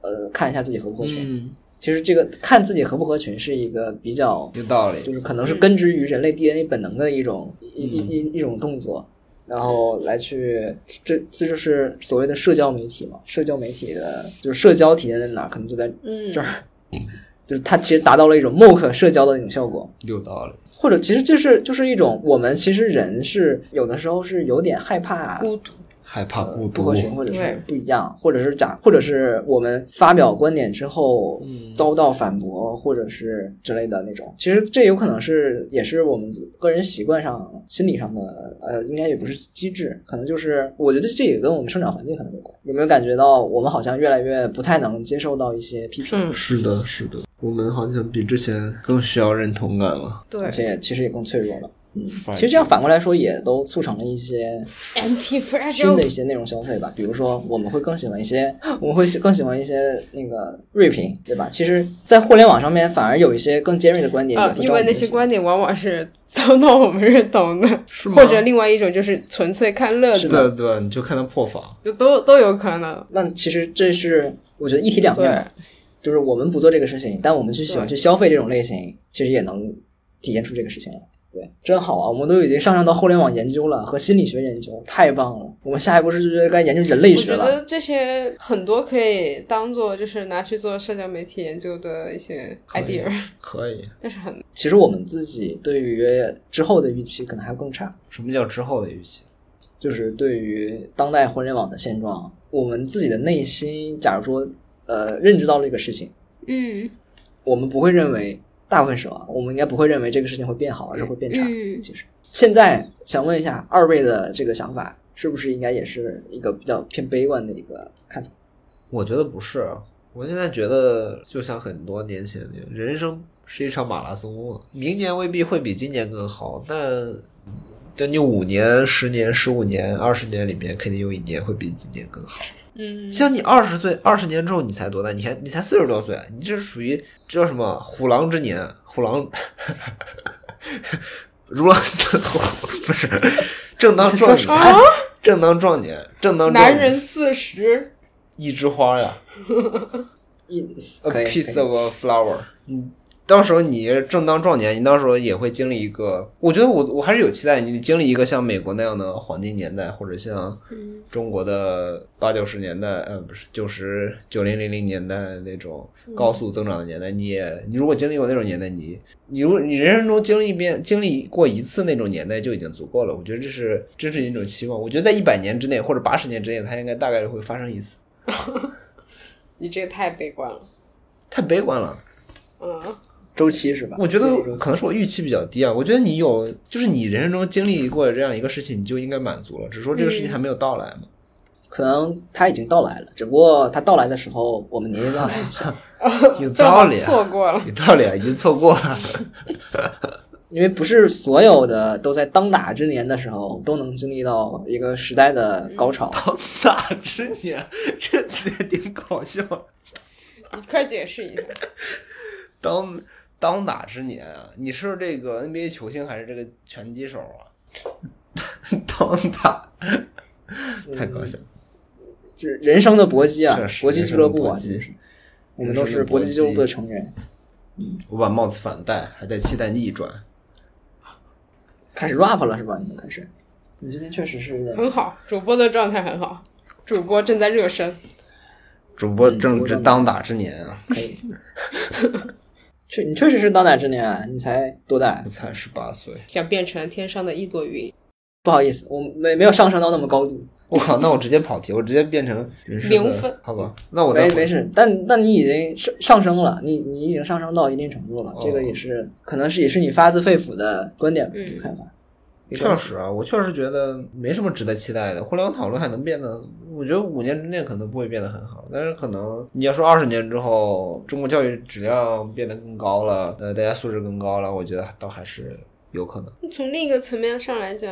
呃，看一下自己合不合群。嗯，其实这个看自己合不合群是一个比较有道理。就是可能是根植于人类 DNA 本能的一种一一一一种动作，然后来去这这就是所谓的社交媒体嘛。社交媒体的就是社交体现在哪？可能就在嗯这儿，就是它其实达到了一种 mock 社交的那种效果，有道理。或者其实就是就是一种我们其实人是有的时候是有点害怕孤独，害怕孤独不合，群，或者是不一样，或者是假，或者是我们发表观点之后嗯遭到反驳，或者是之类的那种。其实这有可能是也是我们个人习惯上、心理上的，呃，应该也不是机制，可能就是我觉得这也跟我们生长环境可能有关。有没有感觉到我们好像越来越不太能接受到一些批评，嗯，是的，是的，我们好像比之前更需要认同感了。对而且其实也更脆弱了。嗯，其实这样反过来说，也都促成了一些，anti 新的一些内容消费吧，比如说我们会更喜欢一些，我们会更喜欢一些那个锐评，对吧？其实，在互联网上面反而有一些更尖锐的观点，啊，因为那些观点往往是遭到我们认同的，是吗或者另外一种就是纯粹看乐子，对对，你就看他破防。就都都有可能。那其实这是我觉得一体两面就是我们不做这个事情，但我们去喜欢去消费这种类型，其实也能体现出这个事情来。对，真好啊！我们都已经上升到互联网研究了和心理学研究，太棒了。我们下一步是不是该研究人类学了？我觉得这些很多可以当做就是拿去做社交媒体研究的一些 idea，可以，但是很其实我们自己对于之后的预期可能还更差。什么叫之后的预期？就是对于当代互联网的现状，我们自己的内心，假如说呃认知到了这个事情，嗯我们不会认为大部分时候啊，我们应该不会认为这个事情会变好，而是会变差。嗯其实现在想问一下二位的这个想法，是不是应该也是一个比较偏悲观的一个看法？我觉得不是，我现在觉得就像很多年前那样，人生是一场马拉松，明年未必会比今年更好，但等你五年、十年、十五年、二十年里面，肯定有一年会比今年更好。嗯，像你二十岁、二十年之后，你才多大？你还你才四十多岁，你这是属于这叫什么虎狼之年？虎狼，如狼似虎，不是正当壮年，啊正当壮年，正当壮男人四十，一枝花呀 一 a piece of a flower，。嗯，到时候你正当壮年，你到时候也会经历一个，我觉得我我还是有期待，你经历一个像美国那样的黄金年代，或者像嗯中国的八九十年代，呃，不是九十九零零零年代那种高速增长的年代，你也你如果经历过那种年代，你你如果你人生中经历一遍经历过一次那种年代就已经足够了。我觉得这是这是一种期望。我觉得在一百年之内或者八十年之内，它应该大概率会发生一次。你这个太悲观了。太悲观了，嗯，周期是吧？我觉得可能是我预期比较低啊。我觉得你有，就是你人生中经历过这样一个事情，你就应该满足了，只是说这个事情还没有到来嘛。可能它已经到来了，只不过它到来的时候，我们年龄段还小，有道理啊，错过了。有道理啊，已经错过了。因为不是所有的都在当打之年的时候都能经历到一个时代的高潮。当打之年，这词也挺搞笑。你快解释一下。当当打之年啊，你是这个 NBA 球星还是这个拳击手啊？当打，太搞笑了。就是人生的搏击啊是，是搏击俱乐部啊，我们都是搏击俱乐部的成员。我把帽子反戴，还在期待逆转。开始 rap 了是吧？你们开始。你今天确实是很好，主播的状态很好，主播正在热身。主播嗯正值当打之年啊，可以。确你确实是当打之年啊，你才多大我？才十八岁。想变成天上的一朵云，不好意思，我没没有上升到那么高度。我靠，那我直接跑题，我直接变成人生零分好吧？那我再没没事，但但你已经上上升了，你你已经上升到一定程度了，哦这个也是可能是也是你发自肺腑的观点嗯这个看法。确实啊，我确实觉得没什么值得期待的。互联网讨论还能变得，我觉得五年之内可能不会变得很好，但是可能你要说二十年之后，中国教育质量变得更高了，呃，大家素质更高了，我觉得倒还是有可能。从另一个层面上来讲，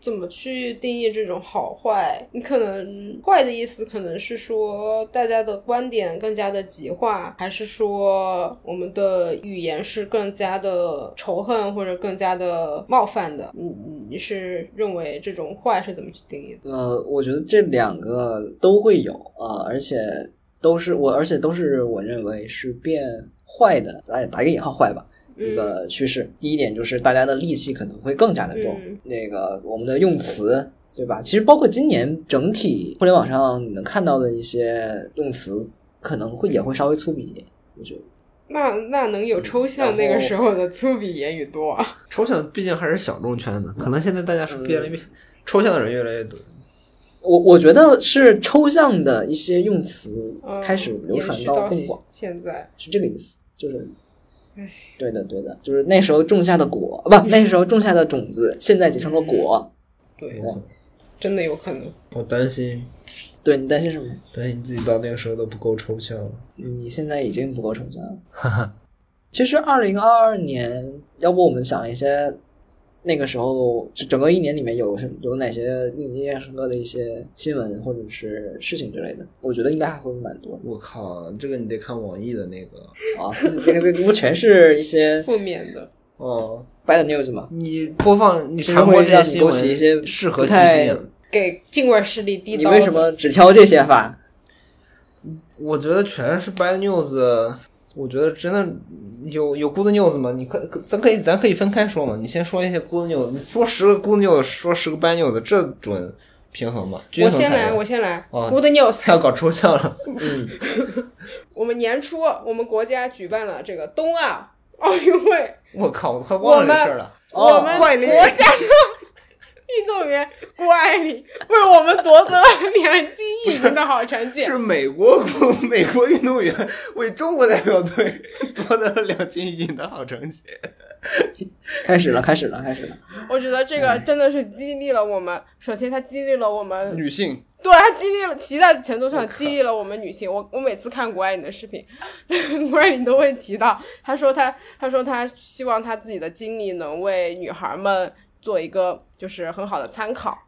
怎么去定义这种好坏？你可能坏的意思可能是说大家的观点更加的极化，还是说我们的语言是更加的仇恨或者更加的冒犯的？你你你是认为这种坏是怎么去定义的？呃，我觉得这两个都会有啊、呃而且都是我，而且都是我认为是变坏的，来，打一个引号坏吧。一个趋势，第一点就是大家的戾气可能会更加的重，嗯那个我们的用词，对吧？其实包括今年整体互联网上你能看到的一些用词，可能会也会稍微粗鄙一点，我觉得。那那能有抽象那个时候的粗鄙言语多啊？抽象毕竟还是小众圈子，可能现在大家是越来越、抽象的人越来越多。我我觉得是抽象的一些用词嗯开始流传到到更广，现在，是这个意思，就是唉，对的对的，就是那时候种下的果，不，那时候种下的种子，现在结成了果。对，真的有可能。我担心，对你担心什么？担心自己到那个时候都不够抽象了。你现在已经不够抽象了。其实二零二二年，要不我们想一些那个时候整个一年里面有什有哪些令你印象深刻的一些新闻或者是事情之类的？我觉得应该还会蛮多我靠，这个你得看网易的那个啊。这个这个不全是一些 负面的，哦。bad news 吗？你播放你传播这些新闻，勾起一些适合居不太心啊。给境外势力递刀。你为什么只挑这些发？我觉得全是 bad news，我觉得真的有有 good news 吗？你可可咱可以咱可以分开说嘛。你先说一些 good news，你说十个 good news，说十个 bad news，这准平衡吗？均我先来，我先来。哦 Good news，他 要搞抽象了。嗯，我们年初我们国家举办了这个冬奥奥运会，我靠，我都快忘了这事儿了。哦我们国家的运动员郭艾丽为我们夺得了两金一银的好成绩。是美国国美国运动员为中国代表队夺得了两金一银的好成绩。开始了，开始了，开始了。我觉得这个真的是激励了我们。首先，它激励了我们女性对，它激励了极大程度上激励了我们女性。我我每次看谷爱凌的视频，谷爱凌都会提到，她说她她说她希望她自己的经历能为女孩们做一个就是很好的参考。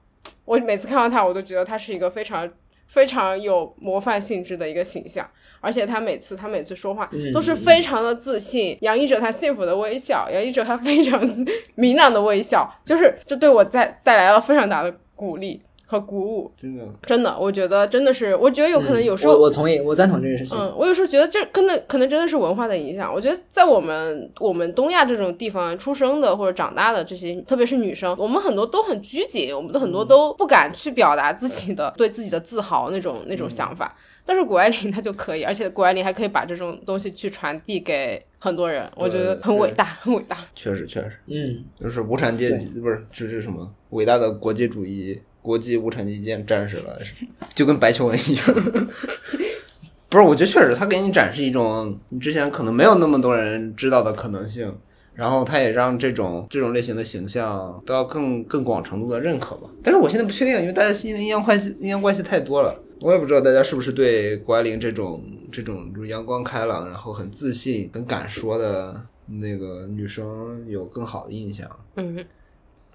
我每次看到他，我都觉得他是一个非常非常有模范性质的一个形象。而且他每次他每次说话嗯都是非常的自信，洋溢着他幸福的微笑，洋溢着他非常 明朗的微笑，就是这对我在带来了非常大的鼓励和鼓舞。真的真的，我觉得真的是，我觉得有可能有时候，我我同意，我赞同这件事情。嗯，我有时候觉得这可能可能真的是文化的影响。我觉得在我们我们东亚这种地方出生的或者长大的这些，特别是女生，我们很多都很拘谨，我们的很多都不敢去表达自己的对自己的自豪那种那种想法。但是谷爱凌她就可以，而且谷爱凌还可以把这种东西去传递给很多人，我觉得很伟大，很伟大。确实确实，嗯，就是无产阶级不是这是什么伟大的国际主义国际无产阶级战战士了，就跟白求恩一样。不是，我觉得确实他给你展示一种你之前可能没有那么多人知道的可能性，然后他也让这种这种类型的形象得到更更广程度的认可吧。但是我现在不确定，因为大家因为阴阳关系阴阳关系太多了，我也不知道大家是不是对谷爱凌这种这种就是阳光开朗，然后很自信、很敢说的那个女生有更好的印象。嗯，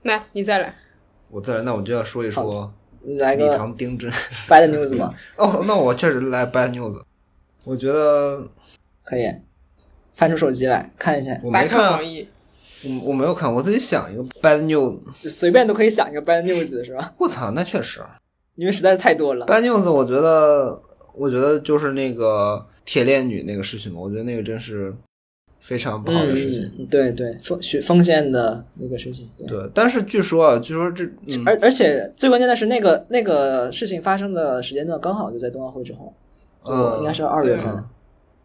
来你再来，我再来，那我就要说一说李你来个唐丁真。bad news 吗？哦，那我确实来 bad news。我觉得可以，翻出手机来看一下，我没看，我我没有看，我自己想一个 bad news。就随便都可以想一个 bad news 是吧？我操，那确实因为实在是太多了。bad news。我觉得，我觉得就是那个铁链女那个事情嘛，我觉得那个真是非常不好的事情。嗯，对对，风学风线的那个事情。对，对，但是据说啊，据说这，嗯，而而且最关键的是，那个那个事情发生的时间段刚好就在冬奥会之后，就嗯应该是二月份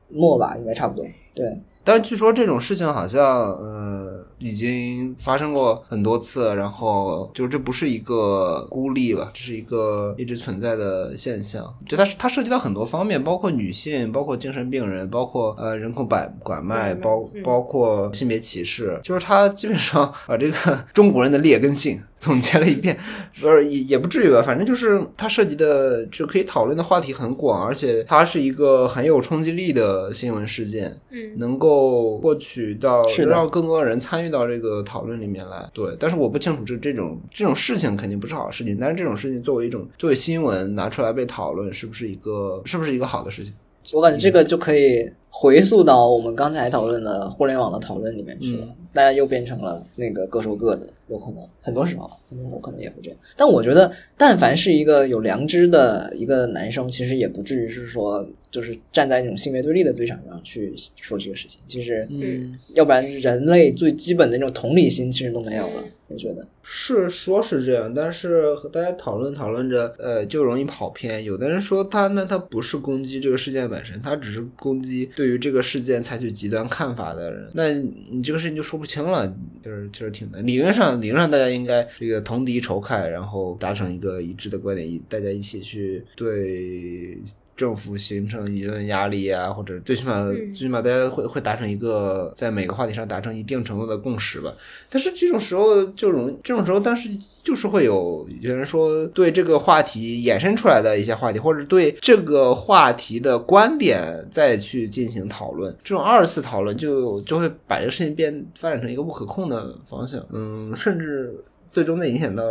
末吧，应该差不多。对，但是据说这种事情好像呃已经发生过很多次，然后就这不是一个孤立吧，这是一个一直存在的现象。就它是它涉及到很多方面，包括女性，包括精神病人，包括呃人口拐拐卖，包包括性别歧视，就是它基本上把这个中国人的劣根性。总结了一遍，不是也也不至于吧，反正就是它涉及的就可以讨论的话题很广，而且它是一个很有冲击力的新闻事件，嗯，能够获取到是让更多人参与到这个讨论里面来。对，但是我不清楚这这种这种事情肯定不是好事情，但是这种事情作为一种作为新闻拿出来被讨论，是不是一个是不是一个好的事情？我感觉这个就可以回溯到我们刚才讨论的互联网的讨论里面去了，嗯大家又变成了那个各说各的，有可能很多时候，很多时候可能也会这样。但我觉得，但凡是一个有良知的一个男生，其实也不至于是说，就是站在那种性别对立的对场上去说这个事情。其实，嗯要不然人类最基本的那种同理心其实都没有了。我觉得，是说是这样，但是和大家讨论讨论着，呃，就容易跑偏。有的人说他那他不是攻击这个事件本身，他只是攻击对于这个事件采取极端看法的人。那你这个事情就说不清了，就是就是挺难。理论上，理论上大家应该这个同敌仇忾，然后达成一个一致的观点，一大家一起去对。政府形成舆论压力啊，或者最起码、最起码大家会会达成一个在每个话题上达成一定程度的共识吧。但是这种时候就容易，这种时候，但是就是会有有人说对这个话题衍生出来的一些话题，或者对这个话题的观点再去进行讨论，这种二次讨论就就会把这个事情变发展成一个不可控的方向，嗯，甚至最终的影响到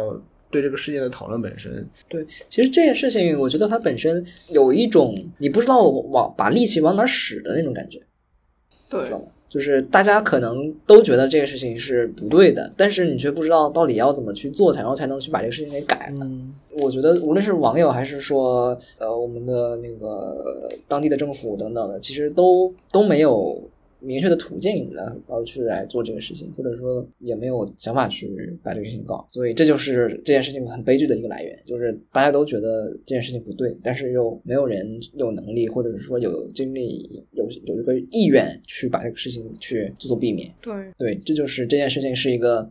对这个事件的讨论本身。对，其实这件事情，我觉得它本身有一种你不知道往把力气往哪儿使的那种感觉。对知道吗？就是大家可能都觉得这个事情是不对的，但是你却不知道到底要怎么去做，才然后才能去把这个事情给改了。嗯我觉得无论是网友还是说呃我们的那个当地的政府等等的，其实都都没有明确的途径然后去来做这个事情，或者说也没有想法去把这个事情搞，所以这就是这件事情很悲剧的一个来源，就是大家都觉得这件事情不对，但是又没有人有能力或者是说有精力有有这个意愿去把这个事情去做做避免。对，对，这就是这件事情是一个，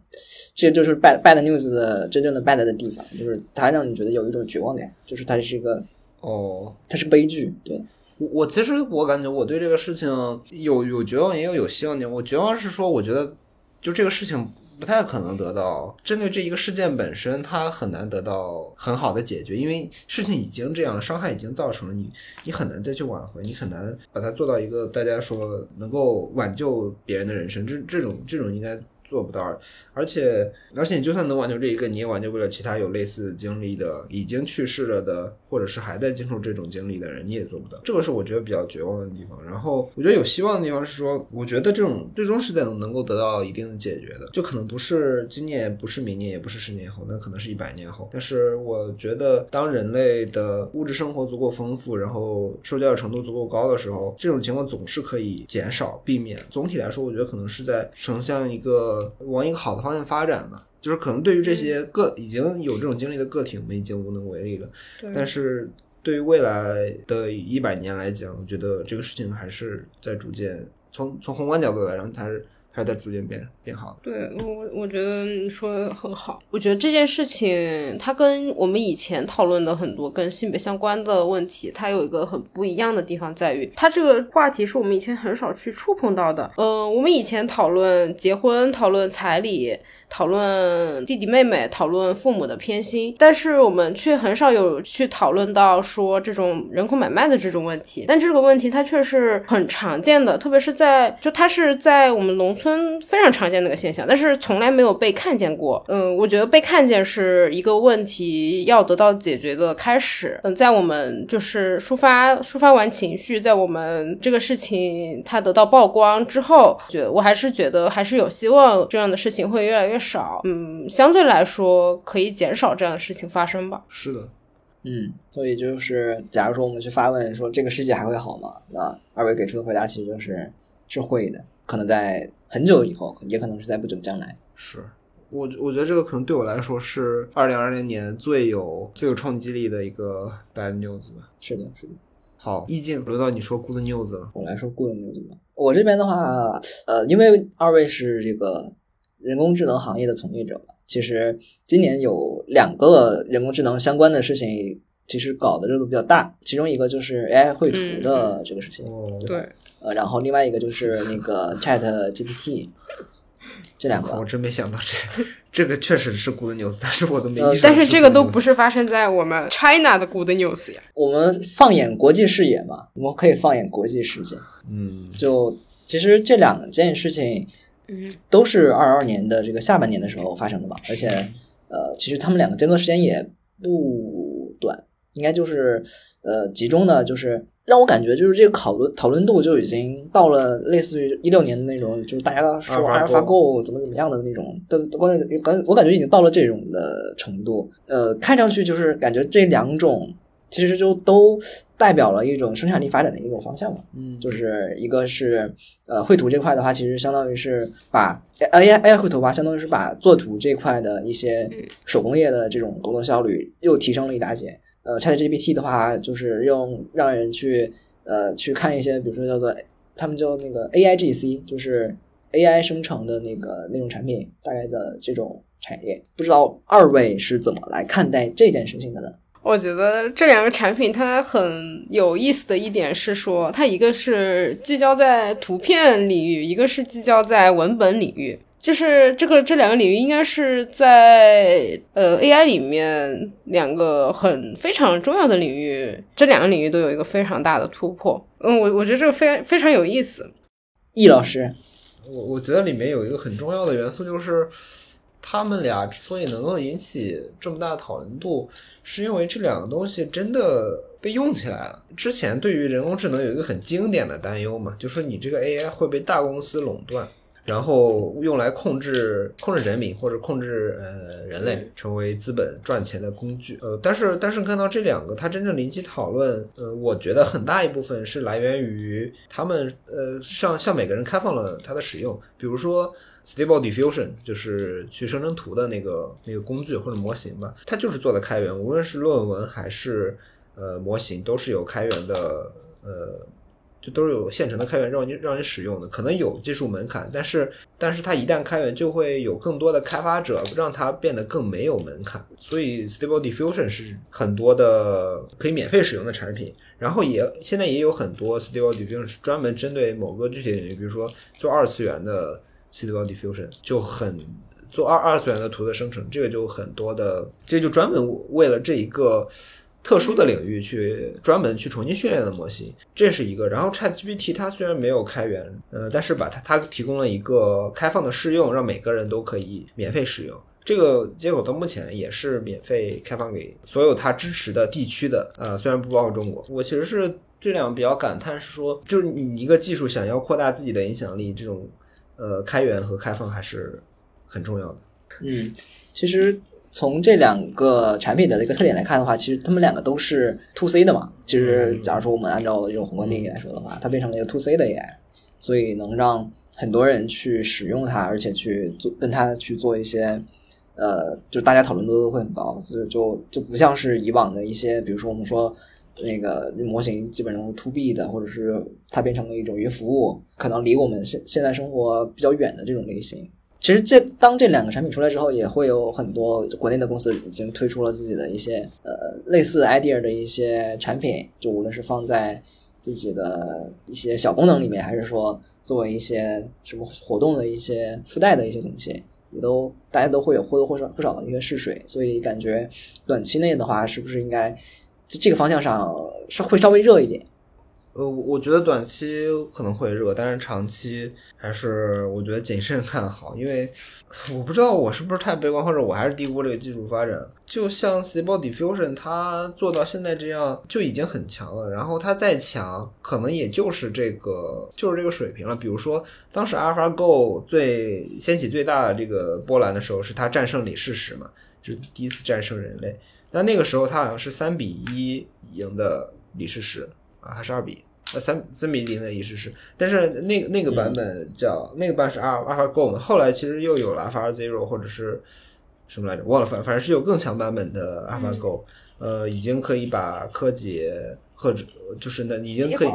这就是 bad bad news 的真正的 bad 的地方，就是它让你觉得有一种绝望感，就是它是一个，哦，它是悲剧，对，我我其实我感觉我对这个事情有有绝望，也有有希望点。我绝望是说，我觉得就这个事情不太可能得到针对这一个事件本身，它很难得到很好的解决，因为事情已经这样了，伤害已经造成了，你你很难再去挽回，你很难把它做到一个大家说能够挽救别人的人生，这这种这种应该做不到。而且而且，你就算能挽救这一个，你也挽救不了其他有类似经历的、已经去世了的，或者是还在经受这种经历的人，你也做不到。这个是我觉得比较绝望的地方。然后我觉得有希望的地方是说，我觉得这种最终是在能够得到一定的解决的，就可能不是今年，不是明年，也不是十年后，那可能是一百年后。但是我觉得，当人类的物质生活足够丰富，然后受教育程度足够高的时候，这种情况总是可以减少、避免。总体来说，我觉得可能是在呈现一个往一个好的方向发展吧。就是可能对于这些个已经有这种经历的个体，我们已经无能为力了。但是对于未来的一百年来讲，我觉得这个事情还是在逐渐从从宏观角度来讲，它是还在逐渐变变好。对我，我觉得你说的很好。我觉得这件事情，它跟我们以前讨论的很多跟性别相关的问题，它有一个很不一样的地方，在于它这个话题是我们以前很少去触碰到的。嗯，我们以前讨论结婚，讨论彩礼。讨论弟弟妹妹，讨论父母的偏心，但是我们却很少有去讨论到说这种人口买卖的这种问题。但这个问题它却是很常见的，特别是在就它是在我们农村非常常见的一个现象，但是从来没有被看见过。嗯，我觉得被看见是一个问题要得到解决的开始。嗯，在我们就是抒发抒发完情绪，在我们这个事情它得到曝光之后，觉我还是觉得还是有希望这样的事情会越来越少，嗯，相对来说可以减少这样的事情发生吧。是的，嗯，所以就是，假如说我们去发问说这个世界还会好吗？那二位给出的回答其实就是是会的，可能在很久以后，也可能是在不久的将来。是我我觉得这个可能对我来说是二零二零年最有最有冲击力的一个 bad news 吧。是的，是的。好，意境轮到你说 good news 了。我来说 good news 吧。我这边的话，呃，因为二位是这个人工智能行业的从业者吧，其实今年有两个人工智能相关的事情，其实搞的热度比较大。其中一个就是 AI 绘图的这个事情，哦，对，呃，然后另外一个就是那个 Chat GPT，这两个。我真没想到这这个确实是 good news，但是我都没呃意识到但是这个都不是发生在我们 China 的 Good News 呀。我们放眼国际视野嘛，我们可以放眼国际世界。嗯，就其实这两件事情嗯，都是二二年的这个下半年的时候发生的吧，而且呃，其实他们两个间隔时间也不短，应该就是呃集中的，就是让我感觉就是这个讨论讨论度就已经到了类似于一六年的那种，就是大家说阿尔法 Go 怎么怎么样的那种，的关键感我感觉已经到了这种的程度，呃，看上去就是感觉这两种其实就都代表了一种生产力发展的一种方向嘛。嗯，就是一个是呃绘图这块的话，其实相当于是把 AI AI 绘图吧，相当于是把作图这块的一些手工业的这种工作效率又提升了一大截。呃，ChatGPT 的话，就是用让人去呃去看一些，比如说叫做他们叫那个 AIGC，就是 AI 生成的那个那种产品，大概的这种产业。不知道二位是怎么来看待这件事情的呢？我觉得这两个产品它很有意思的一点是说，它一个是聚焦在图片领域，一个是聚焦在文本领域。就是这个这两个领域应该是在呃 AI 里面两个很非常重要的领域，这两个领域都有一个非常大的突破。嗯，我我觉得这个非非常有意思。易老师，我我觉得里面有一个很重要的元素，就是他们俩之所以能够引起这么大的讨论度，是因为这两个东西真的被用起来了。之前对于人工智能有一个很经典的担忧嘛，就说你这个 AI 会被大公司垄断。然后用来控制控制人民或者控制呃人类，成为资本赚钱的工具。呃，但是但是看到这两个，它真正引起讨论，呃，我觉得很大一部分是来源于他们呃向向每个人开放了它的使用，比如说。Stable Diffusion 就是去生成图的那个那个工具或者模型吧，它就是做的开源，无论是论文还是呃模型，都是有开源的呃。就都是有现成的开源让你让你使用的，可能有技术门槛，但是但是它一旦开源，就会有更多的开发者让它变得更没有门槛。所以 Stable Diffusion 是很多的可以免费使用的产品，然后也现在也有很多 Stable Diffusion 是专门针对某个具体领域，比如说做二次元的 Stable Diffusion 就很做二二次元的图的生成，这个就很多的，这就专门为了这一个。特殊的领域去专门去重新训练的模型，这是一个。然后 ChatGPT 它虽然没有开源，呃，但是把它它提供了一个开放的试用，让每个人都可以免费使用。这个接口到目前也是免费开放给所有它支持的地区的，呃，虽然不包括中国。我其实是这两个比较感叹，是说就是你一个技术想要扩大自己的影响力，这种呃开源和开放还是很重要的。嗯，其实。从这两个产品的一个特点来看的话，其实他们两个都是 to C 的嘛。其实，假如说我们按照这种宏观定义来说的话，它变成了一个 to C 的 AI，所以能让很多人去使用它，而且去做跟它去做一些，呃，就大家讨论度都会很高。就就就不像是以往的一些，比如说我们说那个模型基本上是 to B 的，或者是它变成了一种云服务，可能离我们现现在生活比较远的这种类型。其实这当这两个产品出来之后，也会有很多国内的公司已经推出了自己的一些呃类似 idea 的一些产品，就无论是放在自己的一些小功能里面，还是说作为一些什么活动的一些附带的一些东西，也都大家都会有或多或少或少的一些试水。所以感觉短期内的话，是不是应该这个方向上稍会稍微热一点？呃，我觉得短期可能会热，但是长期还是我觉得谨慎看好，因为我不知道我是不是太悲观，或者我还是低估这个技术发展。就像 Stable Diffusion，它做到现在这样就已经很强了，然后它再强，可能也就是这个就是这个水平了。比如说，当时 AlphaGo 最掀起最大的这个波澜的时候，是它战胜李世石嘛，就是第一次战胜人类。那那个时候，他好像是三比一赢的李世石啊，还是二比？呃，三三比零的李世石，但是那个那个版本叫那个版是阿尔阿尔法 Go 嘛，后来其实又有了阿尔法 Zero 或者是什么来着，忘了，反反正是有更强版本的阿尔法 Go，呃，已经可以把柯洁或者就是那已经可以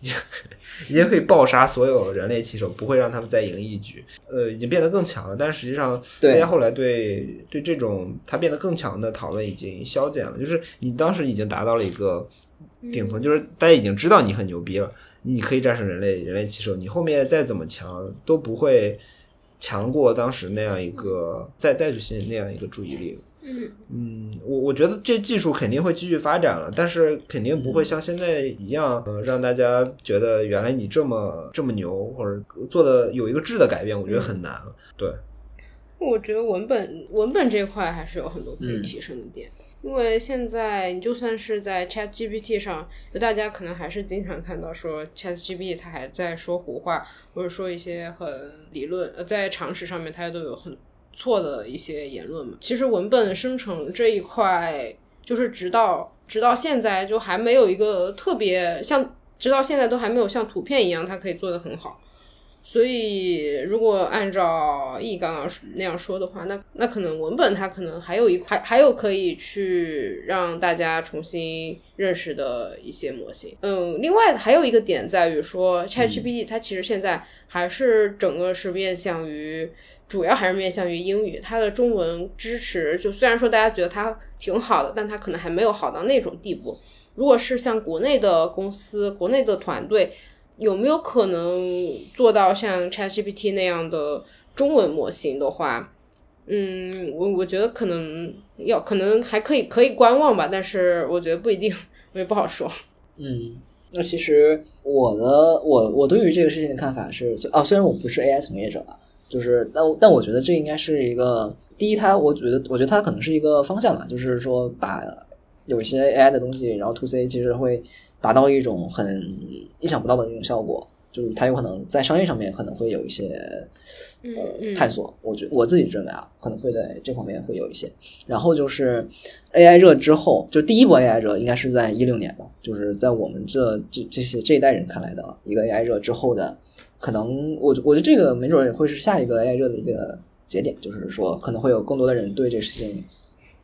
你也可以爆杀所有人类棋手，不会让他们再赢一局。呃，已经变得更强了，但是实际上，对大家后来对对这种他变得更强的讨论已经消减了。就是你当时已经达到了一个顶峰，就是大家已经知道你很牛逼了，你可以战胜人类人类棋手，你后面再怎么强都不会强过当时那样一个再再去吸引那样一个注意力。嗯。嗯，我我觉得这技术肯定会继续发展了，但是肯定不会像现在一样，呃，让大家觉得原来你这么这么牛，或者做的有一个质的改变，我觉得很难了。对，我觉得文本文本这块还是有很多可以嗯。提升的点，因为现在你就算是在 Chat GPT 上，就大家可能还是经常看到说 Chat GPT 它还在说胡话，或者说一些很理论，呃，在常识上面它都有很错的一些言论嘛。其实文本生成这一块，就是直到直到现在就还没有一个特别像，直到现在都还没有像图片一样，它可以做得很好。所以，如果按照易刚刚那样说的话，那那可能文本它可能还有一块，还有可以去让大家重新认识的一些模型。嗯，另外还有一个点在于说，ChatGPT 它其实现在还是整个是面向于，主要还是面向于英语，它的中文支持就虽然说大家觉得它挺好的，但它可能还没有好到那种地步。如果是像国内的公司、国内的团队，有没有可能做到像 ChatGPT 那样的中文模型的话，嗯，我我觉得可能要可能还可以可以观望吧，但是我觉得不一定，我也不好说。嗯，那其实我的我我对于这个事情的看法是，就哦，虽然我不是 AI 从业者啊，就是但但我觉得这应该是一个第一，它我觉得我觉得它可能是一个方向吧，就是说把有一些 AI 的东西，然后 to C 其实会达到一种很意想不到的那种效果，就是它有可能在商业上面可能会有一些嗯呃嗯探索，我觉我自己认为啊，可能会在这方面会有一些。然后就是 AI 热之后，就第一波 AI 热应该是在一六年吧，就是在我们这这这些这一代人看来的一个 AI 热之后的，可能我我觉得这个没准也会是下一个 AI 热的一个节点，就是说可能会有更多的人对这事情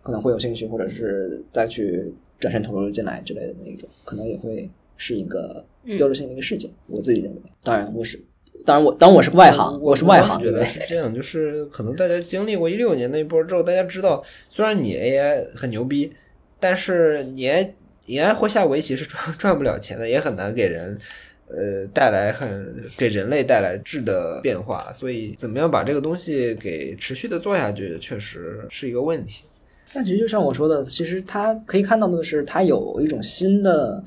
可能会有兴趣，或者是再去转身投入进来之类的那一种，可能也会是一个标志性的一个事件。我自己认为，当然我是。当然我，当然我是外行，我是外行，觉得是这样，就是可能大家经历过一六年那一波之后，大家知道，虽然你 AI 很牛逼，但是你 AI 你 AI 会下围棋是赚赚不了钱的，也很难给人呃带来很给人类带来质的变化，所以怎么样把这个东西给持续的做下去，确实是一个问题。但其实就像我说的，其实它可以看到的是，它有一种新的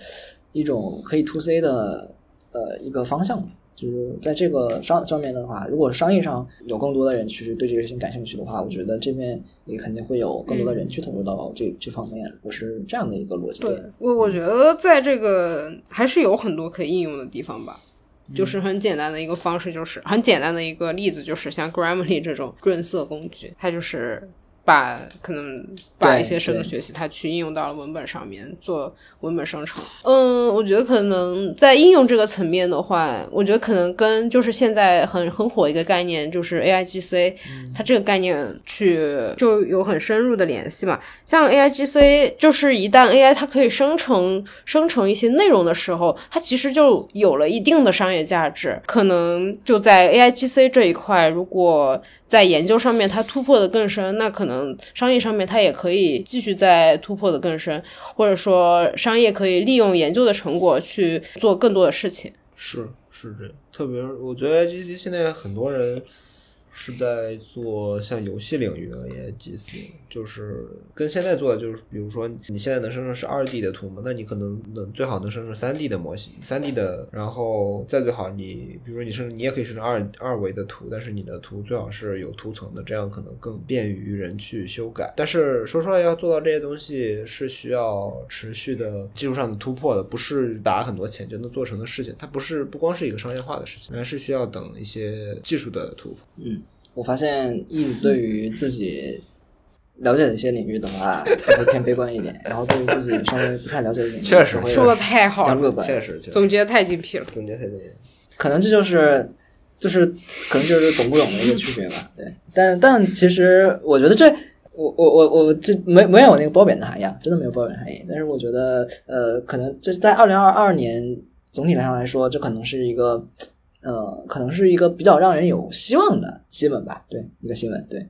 一种可以 to C 的呃一个方向。就是在这个商上面的话，如果商业上有更多的人去对这个事情感兴趣的话，我觉得这边也肯定会有更多的人去投入到这、这方面。我是这样的一个逻辑对。我，我觉得在这个还是有很多可以应用的地方吧。就是很简单的一个方式，就是很简单的一个例子，就是像 Grammarly 这种润色工具，它就是把可能把一些深度学习它去应用到了文本上面做文本生成。嗯，我觉得可能在应用这个层面的话，我觉得可能跟就是现在很很火一个概念，就是 AIGC，、它这个概念去就有很深入的联系嘛。像 AIGC，就是一旦 AI 它可以生成生成一些内容的时候，它其实就有了一定的商业价值。可能就在 AIGC 这一块，如果在研究上面它突破的更深，那可能商业上面它也可以继续再突破的更深，或者说商业可以利用研究的成果去做更多的事情。是是这样，特别我觉得这些现在很多人是在做像游戏领域的就是跟现在做的就是，比如说你现在能生成是二 D 的图嘛，那你可能能最好能生成三 D 的模型，三 D 的，然后再最好你比如说你生成你也可以生成二二维的图，但是你的图最好是有图层的，这样可能更便于人去修改。但是说实话，要做到这些东西是需要持续的技术上的突破的，不是打很多钱就能做成的事情。它不是不光是一个商业化的事情，还是需要等一些技术的突破。嗯，我发现易对于自己了解的一些领域的话，会偏悲观一点，然后对于自己稍微不太了解的领域，确实会说的太好了，较乐观。确实，总结的太精辟了。总结太精辟。可能这就是就是可能就是懂不懂的一个区别吧。对，但但其实我觉得这我我我我这没没有那个褒贬的含义，啊，真的没有褒贬含义。但是我觉得呃，可能这在二零二二年总体上来说，这可能是一个呃，可能是一个比较让人有希望的新闻吧。对，一个新闻，对，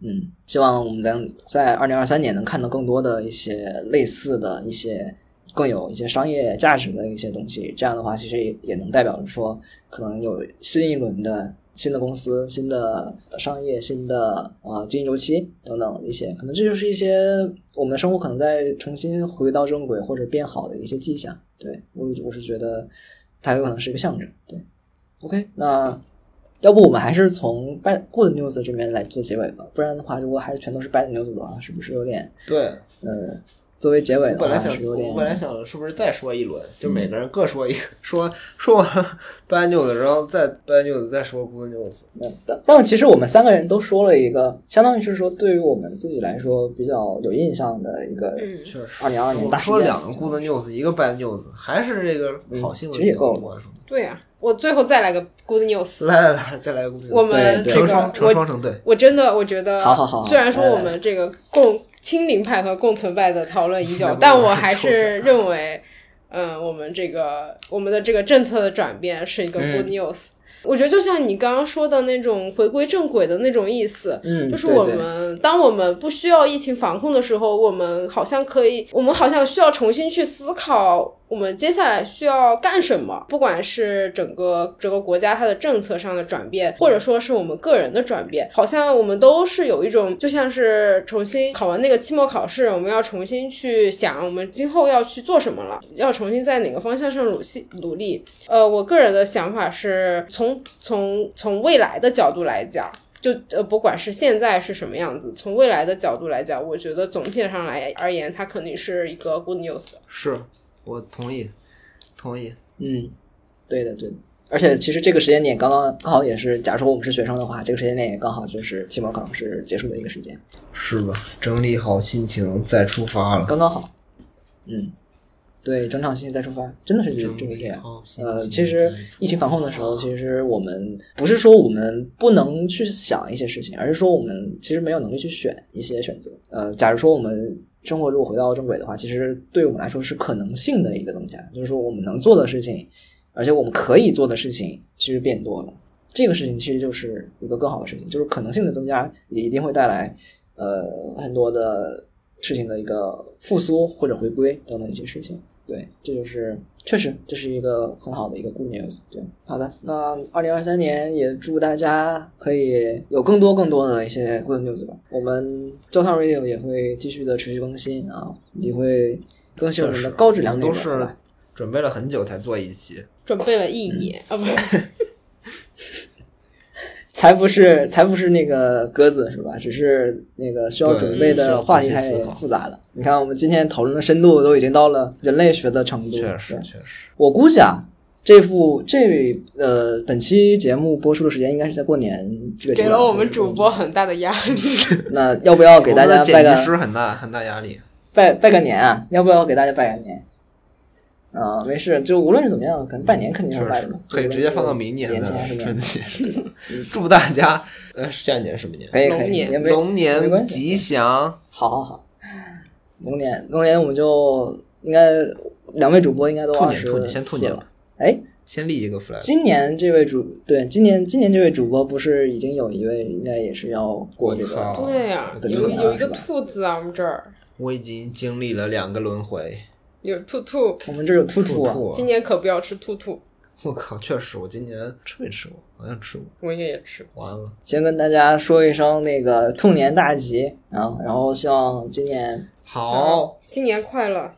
嗯，希望我们能在二零二三年能看到更多的一些类似的一些更有一些商业价值的一些东西。这样的话，其实也也能代表着说，可能有新一轮的新的公司、新的商业、新的呃经济周期等等一些，可能这就是一些我们的生活可能在重新回到正轨或者变好的一些迹象。对我，我是觉得它有可能是一个象征。对，OK，那要不我们还是从 bad good news 这边来做结尾吧，不然的话，如果还是全都是 bad news 的话，是不是有点对，呃，作为结尾的话我本来想，我本来想是不是再说一轮，就每个人各说一个，说说完 bad news，然后再 bad news，再说 good news。嗯，但但其实我们三个人都说了一个，相当于是说对于我们自己来说比较有印象的一个嗯确实，二零二零我们年大事件。说两个 good news，一个 bad news，还是这个好新闻其实也够了比较多是吗对呀、我最后再来个 good news。来来来，再来个 good news。我们成双成双成对。我真的我觉得，好好好虽然说我们这个共清零派和共存派的讨论已久，但我还是认为，嗯、我们这个我们的这个政策的转变是一个嗯 good news。我觉得就像你刚刚说的那种回归正轨的那种意思，嗯，就是我们当我们不需要疫情防控的时候，我们好像可以，我们好像需要重新去思考我们接下来需要干什么。不管是整个整个国家它的政策上的转变，或者说是我们个人的转变，好像我们都是有一种，就像是重新考完那个期末考试，我们要重新去想我们今后要去做什么了，要重新在哪个方向上努力努力。呃，我个人的想法是从从从未来的角度来讲。就呃，不管是现在是什么样子，从未来的角度来讲，我觉得总体上来而言，它肯定是一个 good news。是我同意，同意。嗯，对的对的。而且其实这个时间点刚刚刚好也是，假如说我们是学生的话，这个时间点也刚好就是期末考试结束的一个时间，是吧？整理好心情再出发了。刚刚好。嗯，对，整场心情再出发，真的是这就是这样。呃，其实疫情防控的时候，其实我们不是说我们不能去想一些事情，而是说我们其实没有能力去选一些选择。呃，假如说我们生活如果回到正轨的话，其实对我们来说是可能性的一个增加，就是说我们能做的事情，而且我们可以做的事情其实变多了。这个事情其实就是一个更好的事情，就是可能性的增加也一定会带来呃很多的事情的一个复苏或者回归等等一些事情。对，这就是确实这是一个很好的一个 good news。对，好的，那二零二三年也祝大家可以有更多更多的一些 good news 吧。我们焦糖 radio 也会继续的持续更新啊，也会更新我们的高质量内容。都是准备了很久才做一期，准备了一年、啊，不，才不是才不是那个鸽子是吧？只是那个需要准备的话题太复杂了。你看，我们今天讨论的深度都已经到了人类学的程度。确实确实。我估计啊，这部这呃本期节目播出的时间应该是在过年这个阶段给了我们主播。很大的压力。那要不要给大家拜个师很大很大压力。拜拜个年啊？要不要给大家拜个年？啊、没事，就无论是怎么样，可能拜年肯定是拜的嘛，可以直接放到明年的年前是春？节。祝大家，呃，下一年什么年？可以可以，龙年龙年吉祥。好好好，龙年龙年我们就应该两位主播应该都二十兔年兔年先兔年了吧。哎，先立一个 flag。今年这位主对今年今年这位主播不是已经有一位应该也是要过这个对呀、对有有一个兔子啊，我们这儿我已经经历了两个轮回。有兔兔，我们这有兔兔啊，兔今年可不要吃兔兔，我靠，确实，我今年吃没吃过？好像吃过。我也吃。完了，先跟大家说一声那个兔年大吉啊，然后希望今年好，新年快乐，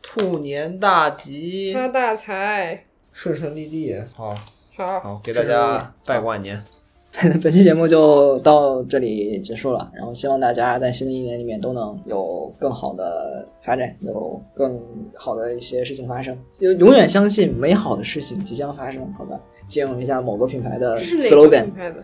兔年大吉，发大财。顺顺利利。好好，好，给大家拜个晚年。本期节目就到这里结束了，然后希望大家在新的一年里面都能有更好的发展，有更好的一些事情发生，就永远相信美好的事情即将发生，好吧？借用一下某个品牌的是哪个 slogan，品牌的？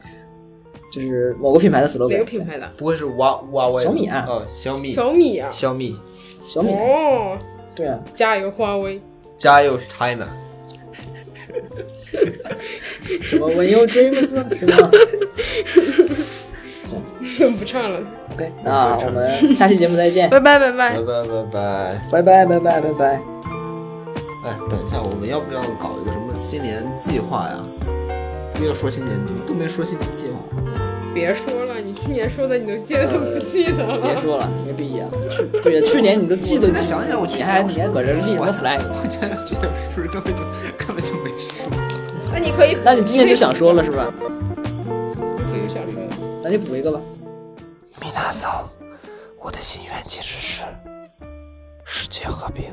就是某个品牌的 slogan，哪个品牌的？不会是哇哇哇？小米啊哦，小米，小米啊。小米，小米，哦，对啊，加油华为！加油 China！什么 When you dreams 是吗 怎么不唱了？？OK，那我们 下期节目再见，拜拜拜拜拜。拜拜拜。拜拜拜拜拜拜。哎，等一下，我们要不要搞一个什么新年计划呀？不要说新年，都没说新年计划。别说了，你去年说的你都记得都不记得了。别说了，没必要。去对呀，去年你都记都记，我想想，我去你年还你还搁这立什么 flag？我觉得去年是不是根本就根本就没说？那你可以，那你今年就想说了是吧？可以想说的。那你补一个吧。米娜桑，我的心愿其实是世界和平。